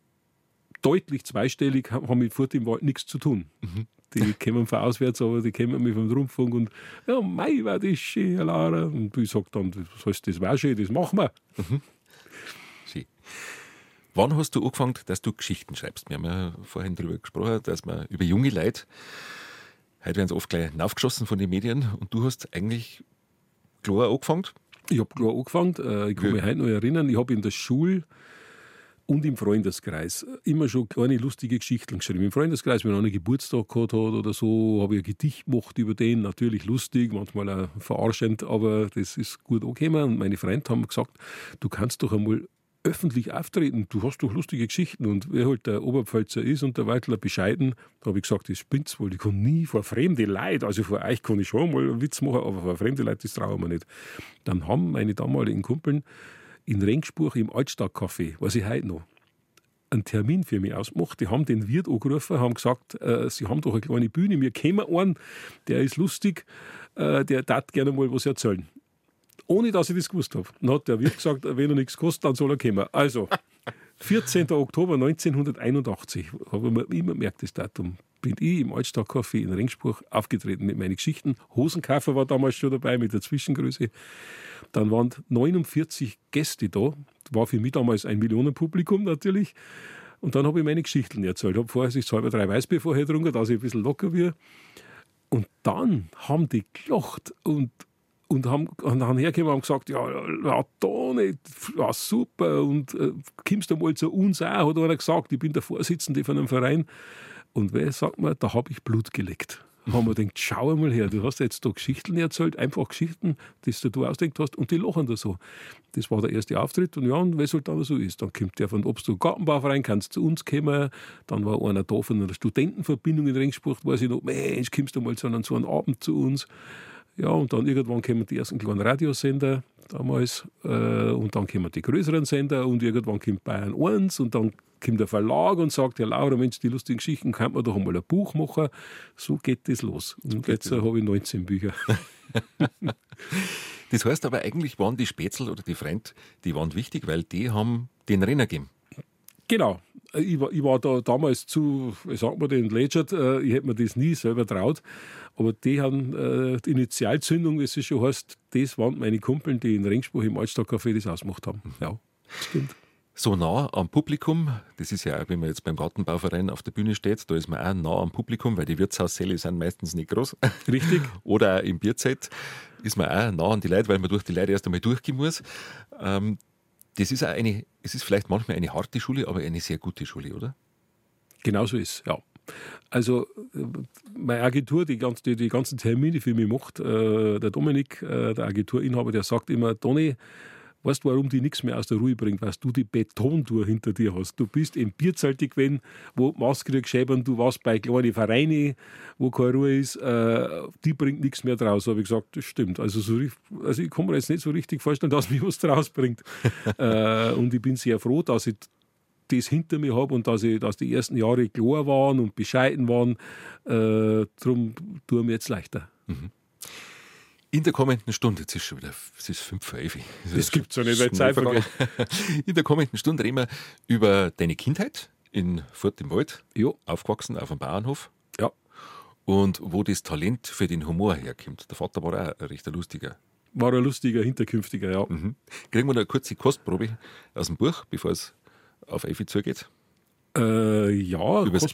Speaker 3: deutlich zweistellig, haben mit Furt im Wald nichts zu tun. Mhm. Die *laughs* kommen von auswärts, aber die kommen mich vom Rundfunk und ja, mei, war das schön, Lara. Und ich sage dann, das heißt, das war schön, das machen wir. Mhm.
Speaker 2: Wann hast du angefangen, dass du Geschichten schreibst? Wir haben ja vorhin darüber gesprochen, dass man über junge Leute Heute werden sie oft gleich aufgeschossen von den Medien und du hast eigentlich klar angefangen?
Speaker 3: Ich habe klar angefangen. Äh, ich kann mich heute noch erinnern, ich habe in der Schule und im Freundeskreis immer schon kleine lustige Geschichten geschrieben. Im Freundeskreis, wenn einer Geburtstag gehabt hat oder so, habe ich ein Gedicht gemacht über den. Natürlich lustig, manchmal auch verarschend, aber das ist gut angekommen. Und meine Freunde haben gesagt, du kannst doch einmal öffentlich auftreten. Du hast doch lustige Geschichten. Und wer halt der Oberpfälzer ist und der Weitler bescheiden, da habe ich gesagt, das spinnt's wohl. Ich kann nie vor fremde Leute, also vor euch kann ich schon mal einen Witz machen, aber vor fremde Leute, das trauen wir nicht. Dann haben meine damaligen Kumpeln in Rengsburg im Altstadtcafé, was ich heute noch, einen Termin für mich ausgemacht. Die haben den Wirt angerufen, haben gesagt, äh, sie haben doch eine kleine Bühne, wir kennen einen, der ist lustig, äh, der darf gerne mal was erzählen ohne dass ich das gewusst habe. Dann hat der Wirt gesagt, wenn er nichts kostet, dann soll er kommen. Also, 14. Oktober 1981, habe ich immer gemerkt, das Datum, bin ich im Altstadtcafé in Ringsburg aufgetreten mit meinen Geschichten. Hosenkaufer war damals schon dabei mit der Zwischengröße. Dann waren 49 Gäste da. War für mich damals ein Millionenpublikum natürlich. Und dann habe ich meine Geschichten erzählt. Ich habe vorher sich halber drei Weißbier vorher getrunken, dass ich ein bisschen locker wird. Und dann haben die gelacht und, und haben, und hergekommen und gesagt, ja, Toni, ja, super, und äh, kommst du mal zu uns auch, hat einer gesagt, ich bin der Vorsitzende von einem Verein. Und wer sagt mir, da habe ich Blut geleckt haben wir gedacht, schau einmal her, du hast jetzt da Geschichten erzählt, einfach Geschichten, die du ausdenkt hast, und die lachen da so. Das war der erste Auftritt und ja, und es halt dann so ist. Dann kommt der von Obst- und Gartenbauverein, kannst zu uns kommen. Dann war einer da von einer Studentenverbindung in Ringsburg, weiß ich noch, Mensch, kommst du mal zu einem, so einen Abend zu uns. Ja, und dann irgendwann kommen die ersten kleinen Radiosender damals äh, und dann kommen die größeren Sender und irgendwann kommt Bayern 1 und dann kommt der Verlag und sagt, ja Laura, Mensch, die lustigen Geschichten, kann man doch einmal ein Buch machen. So geht das los. Und jetzt äh, habe ich 19 Bücher.
Speaker 2: das heißt aber eigentlich waren die Spätzl oder die Freund, die waren wichtig, weil die haben den Renner gegeben.
Speaker 3: Genau. Ich war, ich war da damals zu, wie sagt man den, Legend, äh, ich hätte mir das nie selber traut. Aber die haben äh, die Initialzündung, wie es schon heißt, das waren meine Kumpeln, die in Ringsburg im Altstadtcafé das ausgemacht haben. Ja, stimmt
Speaker 2: so nah am Publikum. Das ist ja auch, wenn man jetzt beim Gartenbauverein auf der Bühne steht, da ist man auch nah am Publikum, weil die Wirtshaussäle sind meistens nicht groß.
Speaker 3: Richtig. *laughs*
Speaker 2: Oder auch im Bierzelt ist man auch nah an die Leute, weil man durch die Leute erst einmal durchgehen muss. Ähm, das ist eine, es ist vielleicht manchmal eine harte Schule, aber eine sehr gute Schule, oder?
Speaker 3: Genau so ist, ja. Also meine Agentur, die, ganz, die, die ganzen Termine für mich macht, äh, der Dominik, äh, der Agenturinhaber, der sagt immer, Toni, Weißt du, warum die nichts mehr aus der Ruhe bringt? Weil du die Betontour hinter dir hast. Du bist im Bierzelt gewesen, wo Maske schäbern, du warst bei kleinen Vereinen, wo keine Ruhe ist, äh, die bringt nichts mehr draus. Habe ich gesagt, das stimmt. Also, so, also ich kann mir jetzt nicht so richtig vorstellen, dass mich was draus bringt. *laughs* äh, und ich bin sehr froh, dass ich das hinter mir habe und dass, ich, dass die ersten Jahre klar waren und bescheiden waren. Äh, darum tue ich mir jetzt leichter. Mhm.
Speaker 2: In der kommenden Stunde, jetzt ist schon wieder, es ist fünf vor elf.
Speaker 3: Das, das gibt es ja nicht, weil Zeit vergangen.
Speaker 2: In der kommenden Stunde reden wir über deine Kindheit in Furt im Wald,
Speaker 3: jo.
Speaker 2: aufgewachsen auf dem Bauernhof.
Speaker 3: Ja.
Speaker 2: Und wo das Talent für den Humor herkommt. Der Vater war auch ein recht lustiger.
Speaker 3: War ein lustiger, hinterkünftiger, ja.
Speaker 2: Mhm. Kriegen wir noch eine kurze Kostprobe aus dem Buch, bevor es auf Effi zugeht?
Speaker 3: Äh, ja,
Speaker 2: übers,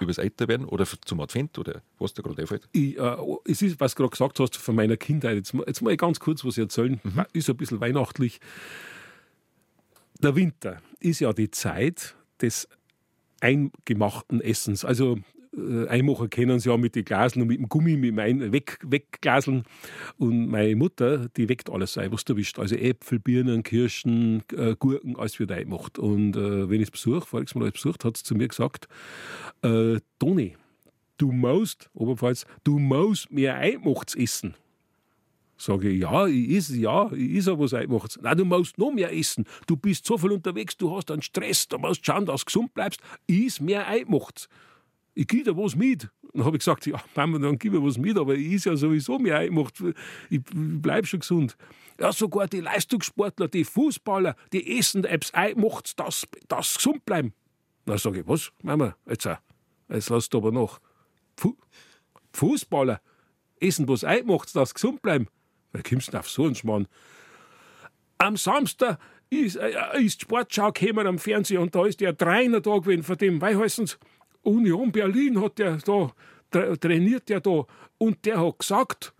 Speaker 2: übers Älterwerden oder zum Advent oder was da gerade einfällt?
Speaker 3: Ich, äh, es ist, was du gerade gesagt hast von meiner Kindheit. Jetzt, jetzt mal ganz kurz was erzählen. Mhm. Ist ein bisschen weihnachtlich. Der Winter ist ja die Zeit des eingemachten Essens. Also äh, Einmacher kennen sie ja mit den Glaseln und mit dem Gummi, mit Weg, Wegglaseln. Und meine Mutter, die weckt alles ein, was du wisst. Also Äpfel, Birnen, Kirschen, äh, Gurken, alles wird einmacht. Und äh, wenn ich es besuche, voriges Mal besucht, hat sie zu mir gesagt, äh, Toni, du musst, oberfalls, du musst mehr Einmachts essen. Sage ich, ja, ich is, ja, ich is was einmachts. Nein, du musst noch mehr essen. Du bist so viel unterwegs, du hast einen Stress, du musst schauen, dass du gesund bleibst. Is mehr einmachts ich gebe dir was mit. Dann habe ich gesagt, ja, Mama, dann gib mir was mit, aber ich ist ja sowieso mir eingemacht, ich bleibe schon gesund. Ja, sogar die Leistungssportler, die Fußballer, die essen Apps einmacht, dass das gesund bleiben. Dann sage ich, was, Mama, jetzt, jetzt lass du aber noch. Fu Fußballer essen was einmacht, dass gesund bleiben. Da kommst du auf so einen Schmarrn. Am Samstag ist, äh, ist Sportschau gekommen am Fernsehen und da ist der Trainer da gewesen von dem, wie heißen sie? Union Berlin hat der da, tra trainiert der da. Und der hat gesagt,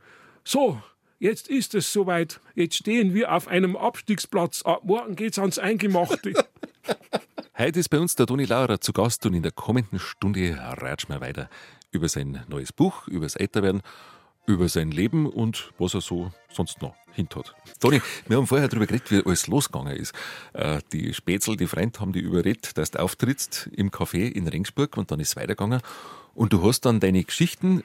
Speaker 3: so, jetzt ist es soweit, jetzt stehen wir auf einem Abstiegsplatz, ab morgen geht's ans Eingemachte. *laughs*
Speaker 2: Heute ist bei uns der Toni Laurer zu Gast und in der kommenden Stunde ratschen wir weiter über sein neues Buch, über das Älterwerden über sein Leben und was er so sonst noch hat. Toni, wir haben vorher darüber geredet, wie alles losgegangen ist. Äh, die Spätzl, die Freund, haben die überredet, dass du auftrittst im Café in Ringsburg und dann ist es weitergegangen. Und du hast dann deine Geschichten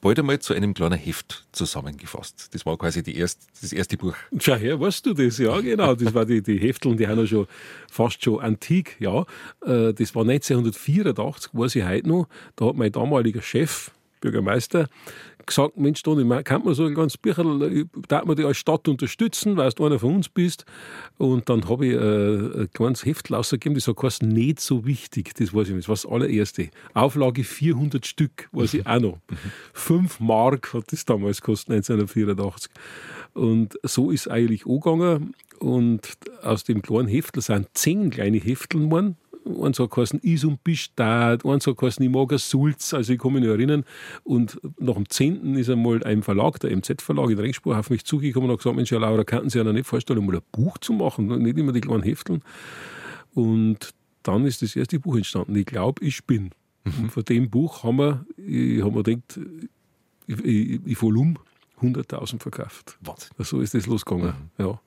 Speaker 2: bald einmal zu einem kleinen Heft zusammengefasst. Das war quasi die erst, das erste Buch.
Speaker 3: Schau her, weißt du das? Ja, genau. Das war die, die Hefteln, die haben schon fast schon antik, ja. Äh, das war 1984, weiß ich heute noch. Da hat mein damaliger Chef, Bürgermeister, gesagt, Mensch, Toni, kann man so ein ganz Bücherl, darf man dich als Stadt unterstützen, weil du einer von uns bist. Und dann habe ich äh, ein kleines Heftel ausgegeben, das hat nicht so wichtig, das weiß ich nicht, das war das allererste. Auflage 400 Stück, weiß ich auch noch. *laughs* Fünf Mark hat das damals gekostet, 1984. Und so ist eigentlich angegangen. Und aus dem kleinen Heftel sind zehn kleine Hefteln geworden eins hat geheißen Isum Bistat, eins hat geheißen Ich mag Sulz, also ich kann mich noch erinnern. Und nach dem 10. ist einmal ein Verlag, der MZ-Verlag in Regensburg, auf mich zugekommen und hat gesagt, Mensch, Herr Laura, könnten Sie sich nicht vorstellen, mal ein Buch zu machen, nicht immer die kleinen Hefteln. Und dann ist das erste Buch entstanden, Ich glaube, ich bin. Mhm. Und von dem Buch haben wir, ich habe mir gedacht, ich, ich, ich Volumen 100.000 verkauft.
Speaker 2: Was?
Speaker 3: So ist das losgegangen. Mhm. Ja.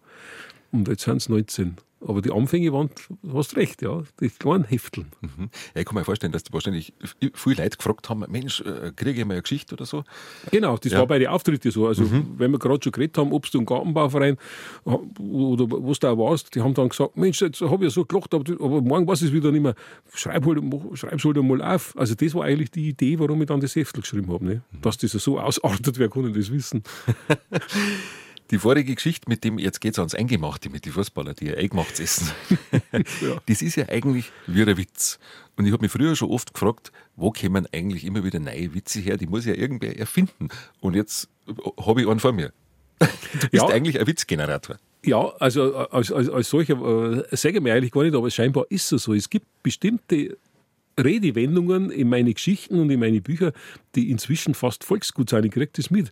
Speaker 3: Und jetzt sind es 19. Aber die Anfänge waren, du hast recht, ja, die kleinen Hefteln.
Speaker 2: Mhm. Ja, ich kann mir vorstellen, dass die wahrscheinlich viele Leute gefragt haben, Mensch, äh, kriege ich mal eine Geschichte oder so?
Speaker 3: Genau, das ja. war bei den Auftritten so. Also, mhm. wenn wir gerade schon geredet haben, ob du einen Gartenbauverein oder was auch warst, die haben dann gesagt, Mensch, jetzt habe ich ja so gelacht, aber, aber morgen weiß ich es wieder nicht mehr. Schreib halt, schreib's halt einmal auf. Also, das war eigentlich die Idee, warum ich dann das Heftel geschrieben habe. Ne? Mhm. Dass das so *laughs* ausartet, wer kann das wissen? *laughs*
Speaker 2: Die vorige Geschichte mit dem, jetzt geht es ans Eingemachte, mit den Fußballer, die ja Eingemachtes essen, *laughs* ja. das ist ja eigentlich wie ein Witz. Und ich habe mich früher schon oft gefragt, wo kommen eigentlich immer wieder neue Witze her? Die muss ja irgendwer erfinden. Und jetzt habe ich einen vor mir. Du bist ja. eigentlich ein Witzgenerator.
Speaker 3: Ja, also als, als, als solcher äh, sage ich mir eigentlich gar nicht, aber scheinbar ist es so. Es gibt bestimmte Redewendungen in meine Geschichten und in meine Bücher, die inzwischen fast Volksgut sind. Ich kriege das mit.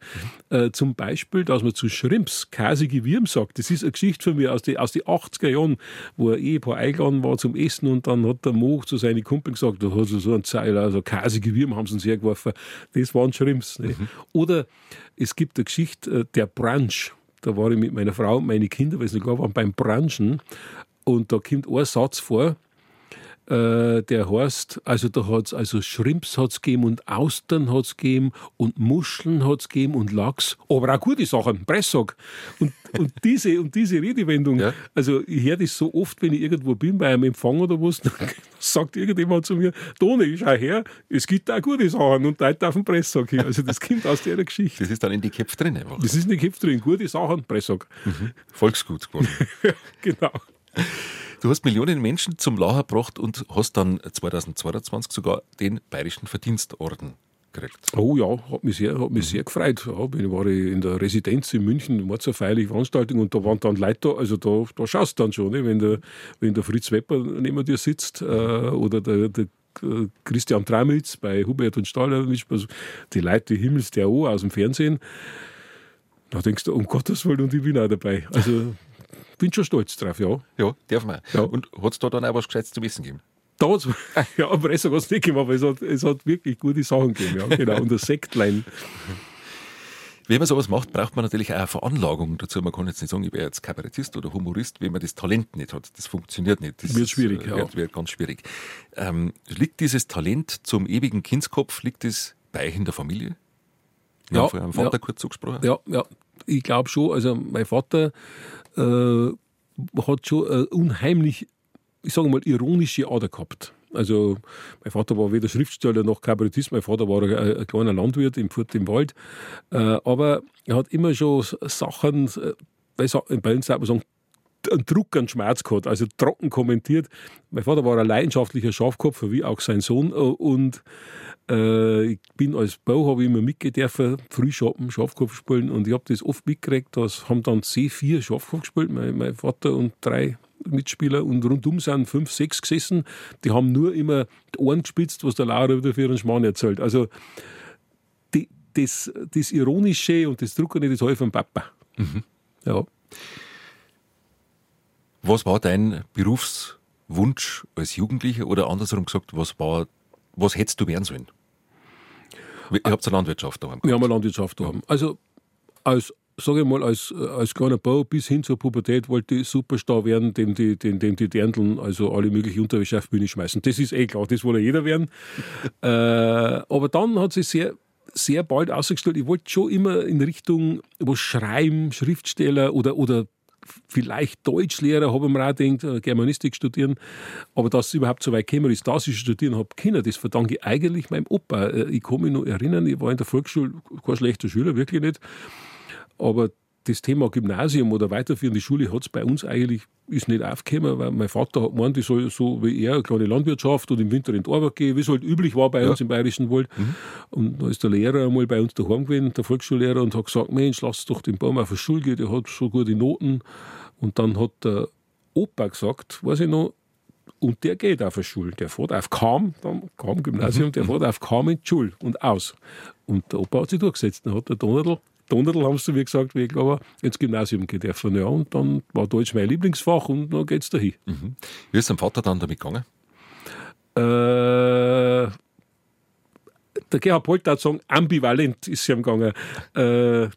Speaker 3: Äh, zum Beispiel, dass man zu Schrimps kasige Wirm sagt. Das ist eine Geschichte von mir aus den aus die 80er Jahren, wo ein Ehepaar eingeladen war zum Essen und dann hat der Mo zu seinen Kumpeln gesagt, da hat so ein Zeil, also kasige Wirm haben sie uns hergeworfen. Das waren Schrimps. Ne? Mhm. Oder es gibt eine Geschichte, äh, der Brunch. Da war ich mit meiner Frau und meinen Kindern, weil sie gar waren, beim Brunchen. Und da kommt ein Satz vor, äh, der heißt, also da hat es also Shrimps hat's gegeben und Austern hat es gegeben und Muscheln hat es gegeben und Lachs, aber auch gute Sachen, Presssack. Und, und, *laughs* diese, und diese Redewendung, ja. also ich höre das so oft, wenn ich irgendwo bin, bei einem Empfang oder was, *laughs* dann sagt irgendjemand zu mir, Toni, schau her, es gibt auch gute Sachen und Leute auf dem Presssack hier. Also das kommt aus der Geschichte.
Speaker 2: Das ist dann in die Köpfe drin. Einfach.
Speaker 3: Das ist in die Köpfe drin, gute Sachen, Presssack.
Speaker 2: Mhm. Volksgut *laughs* geworden.
Speaker 3: genau.
Speaker 2: Du hast Millionen Menschen zum Lachen gebracht und hast dann 2022 sogar den Bayerischen Verdienstorden gekriegt.
Speaker 3: Oh ja, hat mich sehr, hat mich sehr gefreut. Ja, ich war in der Residenz in München, war zur feierliche Veranstaltung und da waren dann Leute da, also da, da schaust du dann schon, ne? wenn, der, wenn der Fritz Wepper neben dir sitzt äh, oder der, der äh, Christian Tramitz bei Hubert und Stahl, also die Leute, die Himmels der O aus dem Fernsehen, da denkst du, um Gottes Willen, und ich bin auch dabei. Also bin schon stolz drauf, ja.
Speaker 2: Ja, darf man. Ja. Und hat es da dann auch was Gescheites zu wissen gegeben?
Speaker 3: Da hat's, *laughs* ja, besser hat es nicht gegeben, aber es hat, es hat wirklich gute Sachen gegeben, ja, genau. Und das Sektlein.
Speaker 2: Wenn man sowas macht, braucht man natürlich auch eine Veranlagung dazu. Man kann jetzt nicht sagen, ich wäre jetzt Kabarettist oder Humorist, wenn man das Talent nicht hat. Das funktioniert nicht. Das
Speaker 3: wird schwierig,
Speaker 2: ja. Wird, wird ganz schwierig. Ähm, liegt dieses Talent zum ewigen Kindskopf, liegt es bei euch in der Familie? Wir ja, haben vorher Vater ja, kurz zugesprochen.
Speaker 3: Ja, ja. Ich glaube schon. Also mein Vater äh, hat schon eine unheimlich, ich sage mal, ironische Ader gehabt. Also, mein Vater war weder Schriftsteller noch Kabarettist, mein Vater war ein, ein kleiner Landwirt im Furt im Wald. Äh, aber er hat immer schon Sachen, bei uns sagt man sagen, einen Druck, einen Schmerz gehabt, also trocken kommentiert. Mein Vater war ein leidenschaftlicher Schafkopf, wie auch sein Sohn. Und äh, ich bin als Bau, habe ich immer mitgedürfen, Frühschappen, Schafkopf spielen und ich habe das oft mitgekriegt, das haben dann C4 Schafkopf gespielt, mein, mein Vater und drei Mitspieler und rundum sind fünf, sechs gesessen, die haben nur immer die Ohren gespitzt, was der Laura wieder für ihren Schmarrn erzählt. Also die, das, das Ironische und das Druckerne, das habe ich vom Papa. Mhm. Ja.
Speaker 2: Was war dein Berufswunsch als Jugendlicher oder andersrum gesagt, was war, was hättest du werden sollen? Ihr habt eine Landwirtschaft daheim.
Speaker 3: Wir haben eine Landwirtschaft daheim. Also als sage ich mal, als, als kleiner Bau bis hin zur Pubertät wollte ich Superstar werden, dem die, dem, dem die Dirndln, also alle möglichen Unterwäsche auf Bühne schmeißen. Das ist eh klar, das wollte jeder werden. *laughs* äh, aber dann hat sich sehr, sehr bald ausgestellt, ich wollte schon immer in Richtung was schreiben, Schriftsteller oder, oder vielleicht Deutschlehrer, habe ich mir auch gedacht, äh, Germanistik studieren. Aber dass es überhaupt so weit gekommen ist, dass ich studieren habe können, das verdanke ich eigentlich meinem Opa. Äh, ich kann mich noch erinnern, ich war in der Volksschule kein schlechter Schüler, wirklich nicht. Aber das Thema Gymnasium oder weiterführende Schule hat es bei uns eigentlich ist nicht aufgekommen, weil mein Vater hat gemeint, ich soll so wie er eine kleine Landwirtschaft und im Winter in die Arbeit gehen, wie es halt üblich war bei ja. uns im Bayerischen Wald. Mhm. Und da ist der Lehrer einmal bei uns daheim gewesen, der Volksschullehrer, und hat gesagt, Mensch, lass doch den Baum auf die Schule gehen, der hat so gute Noten. Und dann hat der Opa gesagt, weiß ich noch, und der geht auf die Schule. Der fährt auf Kam, dann Kam Gymnasium, mhm. der fährt auf Kam in die Schule und aus. Und der Opa hat sich durchgesetzt. Dann hat der Donnerl Donnerl haben sie mir gesagt, wie ich glaube, ins Gymnasium gehen dürfen. Ja, und dann war Deutsch mein Lieblingsfach und dann geht es dahin.
Speaker 2: Mhm. Wie ist dein Vater dann damit gegangen?
Speaker 3: Äh, der Gerhard Polt hat sagen, ambivalent ist sie ihm gegangen. Äh,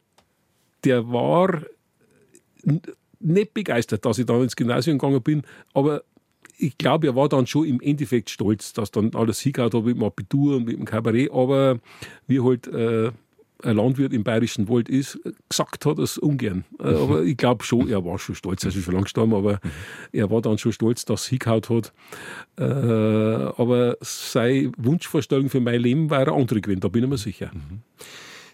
Speaker 3: der war nicht begeistert, dass ich dann ins Gymnasium gegangen bin, aber ich glaube, er war dann schon im Endeffekt stolz, dass dann alles hingehauen hat mit dem Abitur und mit dem Kabarett, aber wie halt äh, ein Landwirt im Bayerischen Wald ist, gesagt hat es ungern. Äh, aber ich glaube schon, er war schon stolz. Er ist schon lange gestorben, aber er war dann schon stolz, dass es hingehauen hat. Äh, aber seine Wunschvorstellung für mein Leben war eine andere gewesen, da bin ich mir sicher. Mhm.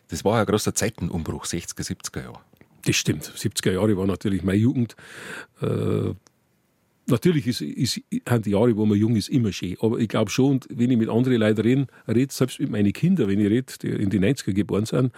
Speaker 2: Das war ein großer Zeitenumbruch, 60er, 70er Jahre.
Speaker 3: Das stimmt. 70er Jahre war natürlich meine Jugend. Natürlich ist, ist, haben die Jahre, wo man jung ist, immer schön. Aber ich glaube schon, wenn ich mit anderen Leuten rede, rede, selbst mit meinen Kindern, wenn ich rede, die in die 90er geboren sind,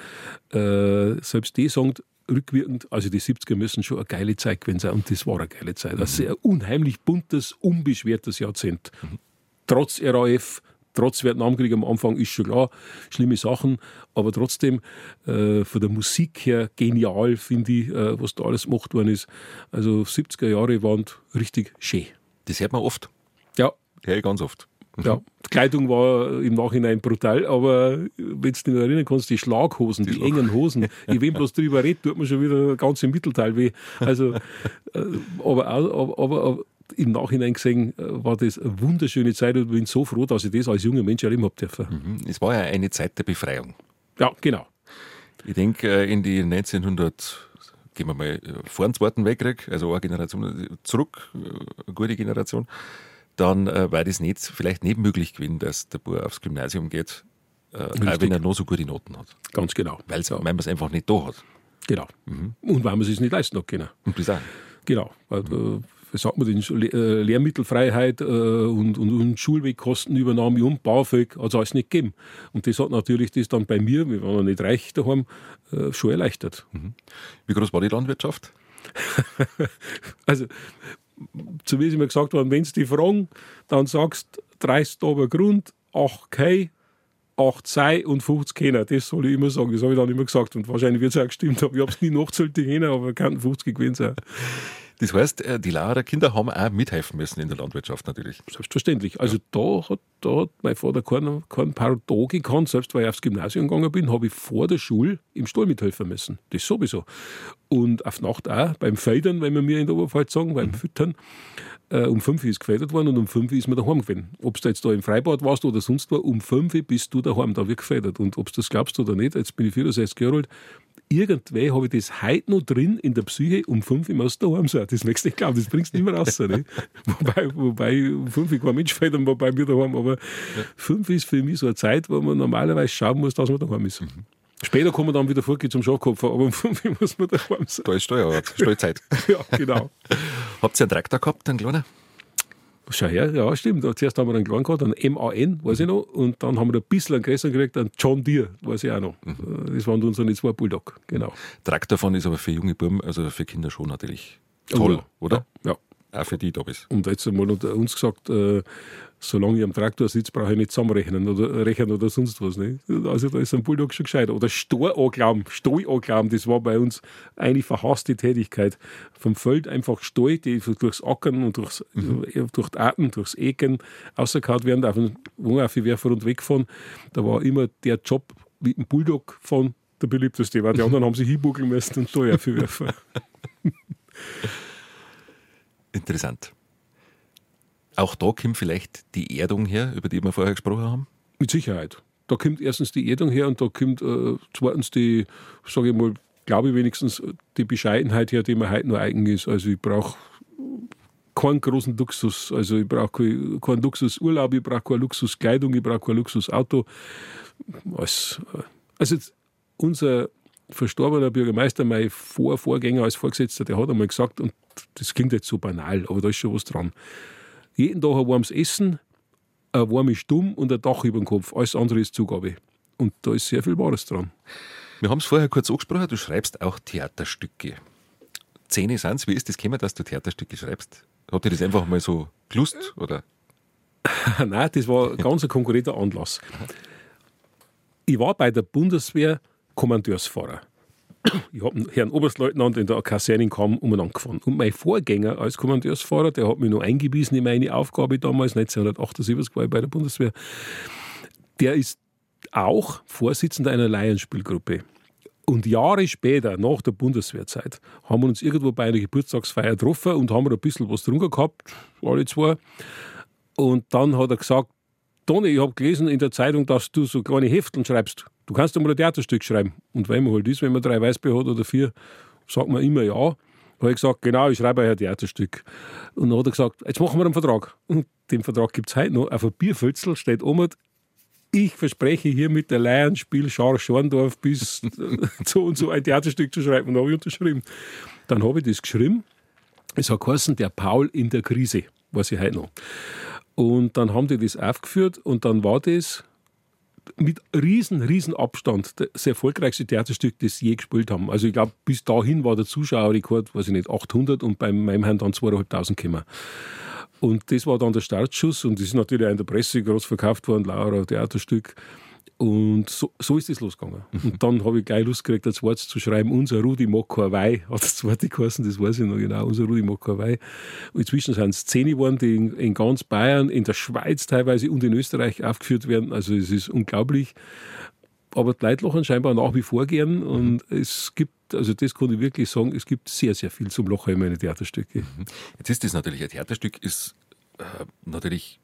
Speaker 3: äh, selbst die sagen rückwirkend, also die 70er müssen schon eine geile Zeit gewesen sein. Und das war eine geile Zeit. Ein sehr unheimlich buntes, unbeschwertes Jahrzehnt. Mhm. Trotz RAF, trotz Vietnamkrieg am Anfang ist schon klar, schlimme Sachen, aber trotzdem äh, von der Musik her genial, finde ich, äh, was da alles gemacht worden ist. Also 70er Jahre waren richtig schön.
Speaker 2: Das hört man oft.
Speaker 3: Ja.
Speaker 2: Hör ich ganz oft.
Speaker 3: Mhm. Ja, die Kleidung war im Nachhinein brutal, aber wenn du dich erinnern kannst, die Schlaghosen, die, die engen Hosen, ich wenn bloß drüber redet, tut man schon wieder ganz im Mittelteil weh. Also, äh, aber, aber, aber, im Nachhinein gesehen äh, war das eine wunderschöne Zeit und bin so froh, dass ich das als junger Mensch erleben habe dürfen.
Speaker 2: Mhm. Es war ja eine Zeit der Befreiung.
Speaker 3: Ja, genau.
Speaker 2: Ich denke, äh, in die 1900, gehen wir mal äh, vor dem Zweiten Weltkrieg, also eine Generation zurück, eine gute Generation, dann war das nicht, vielleicht nicht möglich gewesen, dass der Bub aufs Gymnasium geht, auch wenn er noch so gute Noten hat.
Speaker 3: Ganz genau.
Speaker 2: Weil, ja. weil man es einfach nicht da hat.
Speaker 3: Genau. Mhm. Und weil man es sich nicht leisten hat können.
Speaker 2: Und das auch.
Speaker 3: Genau. Weil, mhm sagt man denn, äh, Lehrmittelfreiheit äh, und, und, und Schulwegkostenübernahme und BAföG hat es alles nicht gegeben. Und das hat natürlich das dann bei mir, wir waren noch nicht reich daheim, äh, schon erleichtert. Mhm.
Speaker 2: Wie groß war die Landwirtschaft? *laughs*
Speaker 3: also, zu wie sie mir gesagt haben, wenn sie die fragen, dann sagst du 30 aber Grund, 8 K, 8 Sei und 50 Kenner. Das soll ich immer sagen. Das habe ich dann immer gesagt. Und wahrscheinlich wird es auch gestimmt haben. Ich habe es nie nachgezählt, die Kenner, aber könnten 50 gewesen sein.
Speaker 2: Das heißt, äh, die Lauerer Kinder haben auch mithelfen müssen in der Landwirtschaft natürlich.
Speaker 3: Selbstverständlich. Also ja. da, hat, da hat mein Vater keinen, keinen Pardon gekannt. Selbst weil ich aufs Gymnasium gegangen bin, habe ich vor der Schule im Stall mithelfen müssen. Das sowieso. Und auf Nacht auch, beim Feidern, wenn wir mir in der Oberpfalz sagen, beim mhm. Füttern. Äh, um fünf ist gefedert worden und um fünf ist man daheim gewesen. Ob du jetzt da im Freibad warst oder sonst wo, um fünf bist du daheim, da wird gefedert. Und ob du das glaubst oder nicht, jetzt bin ich 64 Jahre alt, irgendwie habe ich das heute noch drin in der Psyche, um fünf Uhr muss daheim sein. Das möchtest du nicht glauben, das bringst du nicht mehr raus. Ne? *laughs* wobei, wobei, um fünf Uhr kein Mensch fällt war bei mir daheim, aber ja. fünf ist für mich so eine Zeit, wo man normalerweise schauen muss, dass man daheim ist. Mhm. Später kommen wir dann wieder vorgehen zum Schafkopf, aber um fünf Uhr muss man daheim sein.
Speaker 2: Da ist Steuerort, Steuerzeit. *laughs*
Speaker 3: ja, genau.
Speaker 2: Habt ihr einen Traktor gehabt, einen kleinen?
Speaker 3: Schau her, ja, stimmt. Zuerst haben wir einen kleinen gehabt, einen MAN, weiß ich noch, und dann haben wir ein bisschen einen größeren gekriegt, einen John Deere, weiß ich auch noch. Mhm. Das waren unsere zwei Bulldog, genau.
Speaker 2: Traktor fahren ist aber für junge Buben, also für Kinder schon natürlich toll, oh, oder?
Speaker 3: Ja.
Speaker 2: Auch für die da bist.
Speaker 3: Und jetzt einmal unter uns gesagt, äh, solange ich am Traktor sitze, brauche ich nicht zusammenrechnen oder rechnen oder sonst was. Nicht? Also da ist ein Bulldog schon gescheit. Oder Storanglauben, Steuanglauben, das war bei uns eine verhasste Tätigkeit. Vom Feld einfach Steu, die durchs Ackern und durchs, mhm. durch die Arten, durchs Ecken rausgehauen werden, auf den Wohnwerfer und wegfahren. Da war immer der Job mit dem Bulldog von der beliebteste. Weil die *laughs* anderen haben sich hinbuckeln müssen und Steu werfen. *laughs*
Speaker 2: Interessant. Auch da kommt vielleicht die Erdung her, über die wir vorher gesprochen haben?
Speaker 3: Mit Sicherheit. Da kommt erstens die Erdung her und da kommt äh, zweitens die, sage ich mal, glaube ich, wenigstens die Bescheidenheit her, die mir heute nur eigen ist. Also ich brauche keinen großen Luxus. Also ich brauche keinen Luxusurlaub, ich brauche keine Luxuskleidung, ich brauche kein Luxusauto. Also unser verstorbener Bürgermeister, mein Vor Vorgänger als Vorgesetzter, der hat einmal gesagt, und das klingt jetzt so banal, aber da ist schon was dran. Jeden Tag ein warmes Essen, ein warmes Stumm und ein Dach über dem Kopf. Alles andere ist Zugabe. Und da ist sehr viel Wahres dran.
Speaker 2: Wir haben es vorher kurz angesprochen, du schreibst auch Theaterstücke. Zehn sind es. Wie ist das gekommen, dass du Theaterstücke schreibst? Hat dir das einfach mal so gelust? Oder? *laughs*
Speaker 3: Nein, das war ganz ein konkreter Anlass. Ich war bei der Bundeswehr Kommandeursfahrer. Ich habe einen Herrn Oberstleutnant in der Kaserne kaum umeinander gefahren. Und mein Vorgänger als Kommandeursfahrer, der hat mich noch eingewiesen in meine Aufgabe damals, 1978 war ich bei der Bundeswehr, der ist auch Vorsitzender einer Laienspielgruppe. Und Jahre später, nach der Bundeswehrzeit, haben wir uns irgendwo bei einer Geburtstagsfeier getroffen und haben ein bisschen was drunter gehabt, alle zwei. Und dann hat er gesagt, Toni, ich habe gelesen in der Zeitung, dass du so kleine Hefteln schreibst. Du kannst doch mal ein Theaterstück schreiben. Und wenn man halt ist, wenn man drei Weißbier hat oder vier, sagt man immer ja. Da habe ich gesagt, genau, ich schreibe ein Theaterstück. Und dann hat er gesagt, jetzt machen wir einen Vertrag. Und den Vertrag gibt es heute noch. Auf ein Bierfölzel steht oben, ich verspreche hier mit der Laienspiel Schar Schorndorf bis *laughs* so und so ein Theaterstück zu schreiben. Und dann habe ich unterschrieben. Dann habe ich das geschrieben. Es hat geheißen, der Paul in der Krise, weiß ich heute noch. Und dann haben die das aufgeführt und dann war das mit riesen, riesen Abstand das erfolgreichste Theaterstück, das sie je gespielt haben. Also ich glaube, bis dahin war der Zuschauerrekord, weiß ich nicht, 800 und bei meinem Herrn dann 2.500 gekommen. Und das war dann der Startschuss und das ist natürlich auch in der Presse groß verkauft worden, Laura Theaterstück. Und so, so ist es losgegangen. Mhm. Und dann habe ich gleich Lust gekriegt, das Wort zu schreiben, unser Rudi Mokawai, hat das zweite geheißen, das weiß ich noch genau, unser Rudi Mokawai. Inzwischen sind es zehn geworden, die in, in, ganz Bayern, in der Schweiz teilweise und in Österreich aufgeführt werden. Also es ist unglaublich. Aber die Leute lachen scheinbar nach wie vor gern und mhm. es gibt, also das kann ich wirklich sagen, es gibt sehr, sehr viel zum Lachen in meinen Theaterstücke.
Speaker 2: Mhm. Jetzt ist das natürlich, ein Theaterstück ist äh, natürlich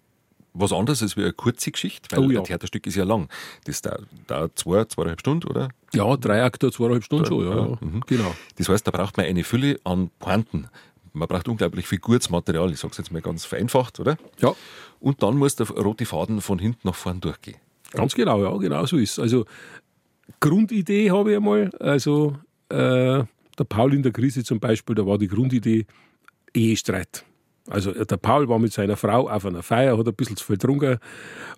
Speaker 2: was anderes als wie eine kurze Geschichte, weil oh, ja. ein Theaterstück ist ja lang. Das dauert, dauert zwei, zweieinhalb Stunden, oder?
Speaker 3: Ja, drei Akte, zweieinhalb Stunden schon, ja. ja. Mhm. Genau.
Speaker 2: Das heißt, da braucht man eine Fülle an Pointen. Man braucht unglaublich viel gutes Material, ich sage es jetzt mal ganz vereinfacht, oder?
Speaker 3: Ja.
Speaker 2: Und dann muss der rote Faden von hinten nach vorn durchgehen.
Speaker 3: Ganz genau, ja, genau so ist Also Grundidee habe ich einmal, also äh, der Paul in der Krise zum Beispiel, da war die Grundidee Ehestreit. Also der Paul war mit seiner Frau auf einer Feier, hat ein bisschen zu viel getrunken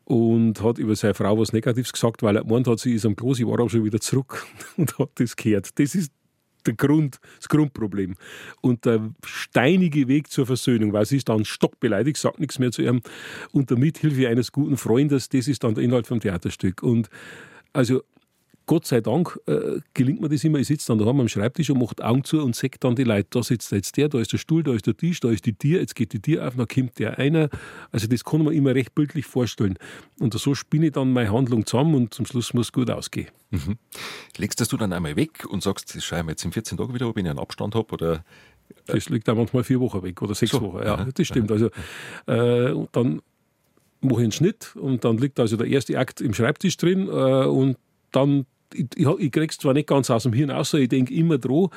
Speaker 3: und hat über seine Frau was Negatives gesagt, weil er gemeint hat, sie ist am Klo, sie war aber schon wieder zurück *laughs* und hat das gehört. Das ist der Grund, das Grundproblem. Und der steinige Weg zur Versöhnung, weil sie ist dann stockbeleidigt, sagt nichts mehr zu ihm. Und der Mithilfe eines guten Freundes, das ist dann der Inhalt vom Theaterstück. Und also Gott sei Dank äh, gelingt mir das immer. Ich sitze dann daheim am Schreibtisch und mache Augen zu und sehe dann die Leute. Da sitzt jetzt der, da ist der Stuhl, da ist der Tisch, da ist die Tür, jetzt geht die Tür auf, dann kommt der einer. Also das kann man immer recht bildlich vorstellen. Und so spinne ich dann meine Handlung zusammen und zum Schluss muss es gut ausgehen.
Speaker 2: Mhm. Legst das du dann einmal weg und sagst, das mir jetzt in 14 Tagen wieder, ob ich einen Abstand habe oder
Speaker 3: äh das liegt auch manchmal vier Wochen weg oder sechs so. Wochen. Ja, das stimmt. Also äh, dann mache ich einen Schnitt und dann liegt also der erste Akt im Schreibtisch drin äh, und dann ich, ich krieg's zwar nicht ganz aus dem Hirn aus, ich denke immer dran,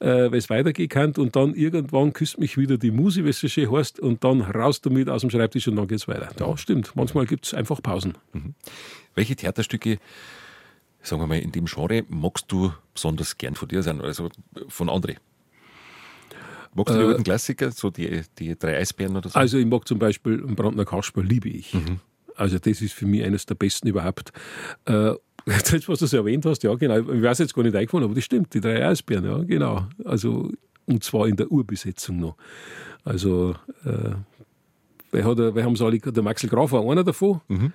Speaker 3: äh, weil es weitergehen kann und dann irgendwann küsst mich wieder die Musi, wie es so schön heißt, und dann raus damit aus dem Schreibtisch und dann geht's weiter. Ja, stimmt. Manchmal gibt es einfach Pausen. Mhm.
Speaker 2: Welche Theaterstücke, sagen wir mal, in dem Genre magst du besonders gern von dir sein, also von anderen? Magst du die äh, alten Klassiker, so die, die drei Eisbären oder so?
Speaker 3: Also ich mag zum Beispiel Brandner Kasper, liebe ich. Mhm. Also das ist für mich eines der besten überhaupt. Jetzt, was du es erwähnt hast, ja, genau. Ich weiß jetzt gar nicht eingefallen, aber das stimmt, die drei Eisbären, ja, genau. Also, und zwar in der Urbesetzung noch. Also, äh, wer, hat, wer haben sie alle, der Maxel Graf war einer davon. Mhm.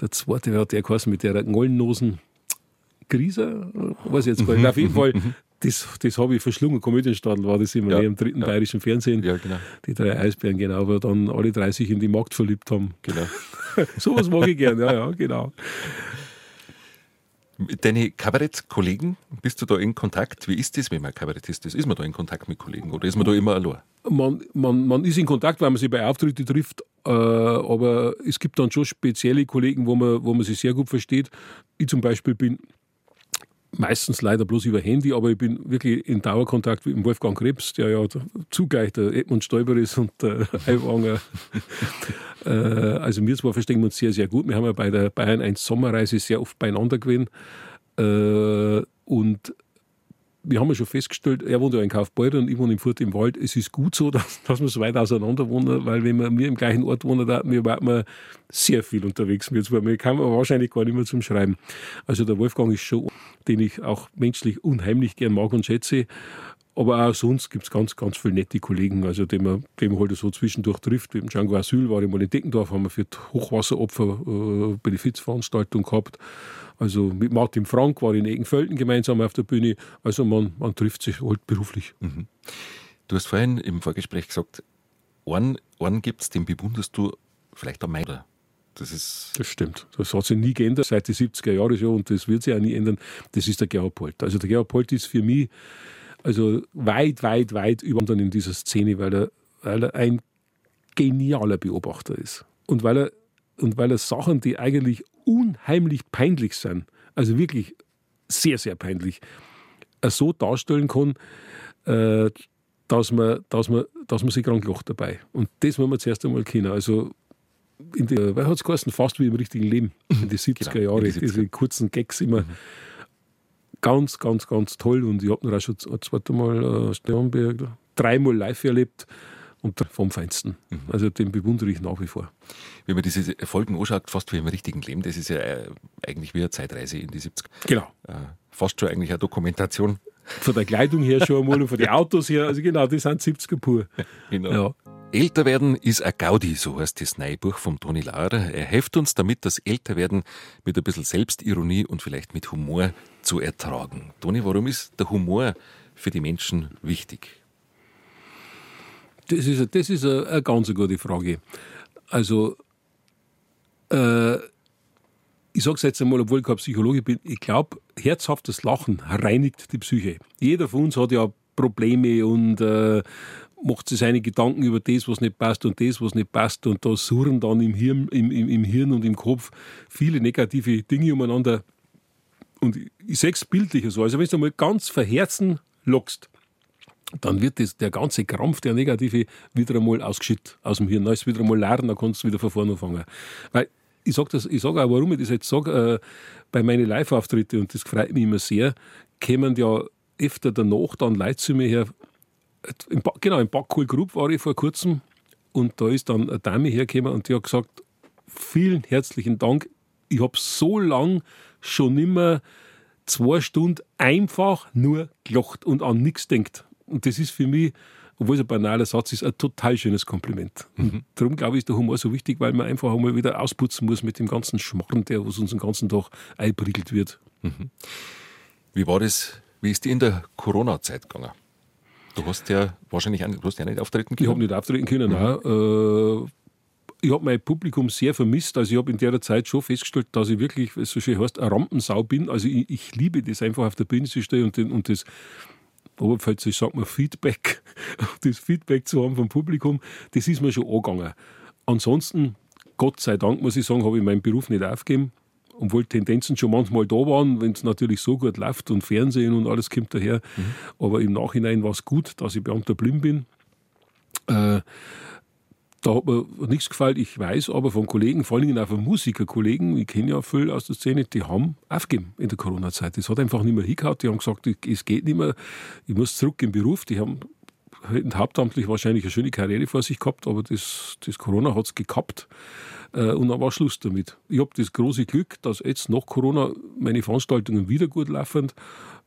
Speaker 3: Der zweite, wer hat der geheißen mit der Ngollennosen Krise? Weiß ich jetzt gar nicht. Mhm. Auf jeden *laughs* Fall, mhm. das, das habe ich verschlungen. Komödienstadel war das immer ja, im dritten ja. bayerischen Fernsehen.
Speaker 2: Ja, genau.
Speaker 3: Die drei Eisbären, genau, wo dann alle drei sich in die Magd verliebt haben.
Speaker 2: Genau. *laughs*
Speaker 3: Sowas mag ich gern, ja, ja, genau.
Speaker 2: Deine Kabarettkollegen, bist du da in Kontakt? Wie ist das, wenn man Kabarettist ist? Ist man da in Kontakt mit Kollegen oder ist man da immer allein?
Speaker 3: Man, man, man ist in Kontakt, weil man sich bei Auftritten trifft, äh, aber es gibt dann schon spezielle Kollegen, wo man, wo man sich sehr gut versteht. Ich zum Beispiel bin meistens leider bloß über Handy, aber ich bin wirklich in Dauerkontakt mit Wolfgang Krebs, der ja zugleich der Edmund Stoiber ist und der *laughs* Aiwanger. äh, also wir zwei verstehen uns sehr, sehr gut. Wir haben ja bei der Bayern 1 Sommerreise sehr oft beieinander gewesen. Äh, und wir haben ja schon festgestellt, er wohnt ja in Kaufbeuren und ich wohne im Furt im Wald. Es ist gut so, *laughs* dass, dass wir so weit auseinander wohnen, weil wenn wir, wir im gleichen Ort wohnen, da wir waren sehr viel unterwegs mit zwei. Wir kamen wahrscheinlich gar nicht mehr zum Schreiben. Also der Wolfgang ist schon, den ich auch menschlich unheimlich gern mag und schätze. Aber auch sonst gibt es ganz, ganz viele nette Kollegen, also die man, die man halt so zwischendurch trifft. Mit dem Django Asyl war ich mal in Deckendorf, haben wir für die Hochwasseropfer äh, Benefizveranstaltung gehabt. Also mit Martin Frank war ich in Egenfelden gemeinsam auf der Bühne. Also man, man trifft sich halt beruflich. Mhm.
Speaker 2: Du hast vorhin im Vorgespräch gesagt, einen, einen gibt es, den bewunderst du vielleicht am meisten.
Speaker 3: Das, ist das stimmt. Das hat sich nie geändert seit den 70er Jahren schon und das wird sich auch nie ändern. Das ist der Gerhard Polt. Also der Gerhard Polt ist für mich also weit, weit, weit über in dieser Szene, weil er, weil er ein genialer Beobachter ist. Und weil er, und weil er Sachen, die eigentlich unheimlich peinlich sind, also wirklich sehr, sehr peinlich, so darstellen kann, äh, dass man, dass man, dass man sich krank lacht dabei. Und das wollen wir zuerst einmal kennen. Also in der, weil hat es fast wie im richtigen Leben, in den 70er *laughs* genau, Jahren, die diese kurzen Gags immer. Mhm. Ganz, ganz, ganz toll. Und ich habe ihn auch schon ein zweites Mal äh, Sternberg dreimal live erlebt und vom Feinsten. Mhm. Also den bewundere ich nach wie vor.
Speaker 2: Wenn man diese Folgen anschaut, fast wie im richtigen Leben, das ist ja äh, eigentlich wie eine Zeitreise in die 70er.
Speaker 3: Genau.
Speaker 2: Äh, fast schon eigentlich eine Dokumentation.
Speaker 3: Von der Kleidung her schon einmal und von den *laughs* Autos her, also genau, die sind 70er pur.
Speaker 2: Genau. Ja. Älter werden ist ein Gaudi, so heißt das neue Buch vom Toni Laurer. Er hilft uns damit, das Älterwerden mit ein bisschen Selbstironie und vielleicht mit Humor zu ertragen. Toni, warum ist der Humor für die Menschen wichtig?
Speaker 3: Das ist, das ist eine, eine ganz gute Frage. Also, äh, ich sage es jetzt einmal, obwohl ich kein Psychologe bin, ich glaube, herzhaftes Lachen reinigt die Psyche. Jeder von uns hat ja Probleme und äh, macht sich seine Gedanken über das, was nicht passt und das, was nicht passt. Und da surren dann im Hirn, im, im, im Hirn und im Kopf viele negative Dinge umeinander. Und ich sehe es bildlicher so. Also wenn du mal ganz verherzen lockst, dann wird das, der ganze Krampf, der Negative, wieder einmal ausgeschüttet aus dem Hirn. Dann ist wieder einmal lernen, dann kannst du wieder von vorne anfangen. Weil ich sage sag auch, warum ich das jetzt sage, äh, bei meinen Live-Auftritten, und das freut mich immer sehr, kämen ja öfter danach dann Leute zu mir her. Im genau, im Backkohl Group war ich vor kurzem und da ist dann eine Dame hergekommen und die hat gesagt, vielen herzlichen Dank, ich habe so lang schon immer zwei Stunden einfach nur gelacht und an nichts denkt. Und das ist für mich, obwohl es ein banaler Satz ist, ein total schönes Kompliment. Mhm. Darum glaube ich, ist der Humor so wichtig, weil man einfach einmal wieder ausputzen muss mit dem ganzen Schmarrn, der was uns den ganzen Tag einpriegelt wird. Mhm.
Speaker 2: Wie war das, wie ist die in der Corona-Zeit gegangen? Du hast ja wahrscheinlich du hast ja nicht auftreten
Speaker 3: können. Ich habe nicht auftreten können, mhm. nein. Äh, ich habe mein Publikum sehr vermisst. Also ich habe in der Zeit schon festgestellt, dass ich wirklich, so schön heißt, eine Rampensau bin. Also ich, ich liebe das einfach auf der Bühne zu stehen und, den, und das Oberpfälzisch sagt man Feedback, *laughs* das Feedback zu haben vom Publikum, das ist mir schon angegangen. Ansonsten, Gott sei Dank, muss ich sagen, habe ich meinen Beruf nicht aufgegeben. Obwohl Tendenzen schon manchmal da waren, wenn es natürlich so gut läuft und Fernsehen und alles kommt daher. Mhm. Aber im Nachhinein war es gut, dass ich Beamter blind bin. Äh, da hat mir nichts gefallen. Ich weiß aber von Kollegen, vor allem auch von Musikerkollegen, ich kenne ja viel aus der Szene, die haben aufgegeben in der Corona-Zeit. Das hat einfach nicht mehr hingehauen. Die haben gesagt, es geht nicht mehr, ich muss zurück im Beruf. Die haben hauptamtlich wahrscheinlich eine schöne Karriere vor sich gehabt, aber das, das Corona hat es gekappt. Äh, und dann war Schluss damit. Ich habe das große Glück, dass jetzt nach Corona meine Veranstaltungen wieder gut laufen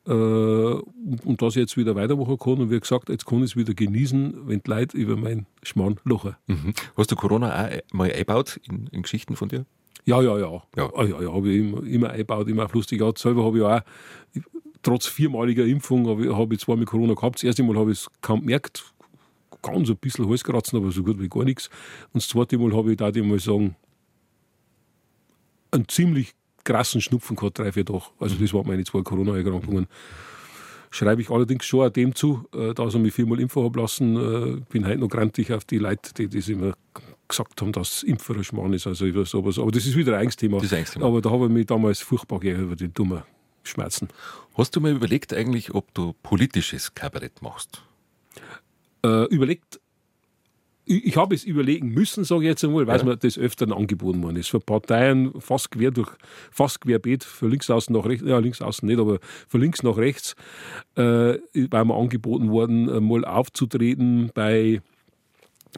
Speaker 3: äh, und dass ich jetzt wieder weitermachen kann. Und wie gesagt, jetzt kann ich es wieder genießen, wenn die Leute über meinen Schmarrn lachen.
Speaker 2: Mhm. Hast du Corona auch mal eingebaut in, in Geschichten von dir?
Speaker 3: Ja, ja, ja. Ja, ah, ja, ja habe ich immer, immer eingebaut, immer auf lustig Art. Selber habe ich auch, trotz viermaliger Impfung, habe ich, hab ich zwar mit Corona gehabt. Das erste Mal habe ich es kaum gemerkt, ganz ein bisschen Halskratzen, aber so gut wie gar nichts. Und das zweite Mal habe ich, da mal sagen, einen ziemlich krassen Schnupfen gehabt, drei, vier Tage. Also das waren meine zwei Corona-Erkrankungen. Schreibe ich allerdings schon auch dem zu, äh, dass er mich viermal impfen habe lassen. Ich äh, bin heute noch grantig auf die Leute, die das immer gesagt haben, dass Impfen ein Schmarrn ist. Also über sowas. Aber das ist wieder ein eigenes Thema. Das ist ein Thema. Aber da habe ich mich damals furchtbar geärgert über die dummen Schmerzen.
Speaker 2: Hast du mal überlegt eigentlich, ob du politisches Kabarett machst?
Speaker 3: Äh, überlegt, ich, habe es überlegen müssen, sage ich jetzt einmal, weil ja. mir das öfter angeboten worden ist. Für Parteien fast quer durch, fast querbeet, von links außen nach rechts, ja, links außen nicht, aber von links nach rechts, äh, war mir angeboten worden, mal aufzutreten bei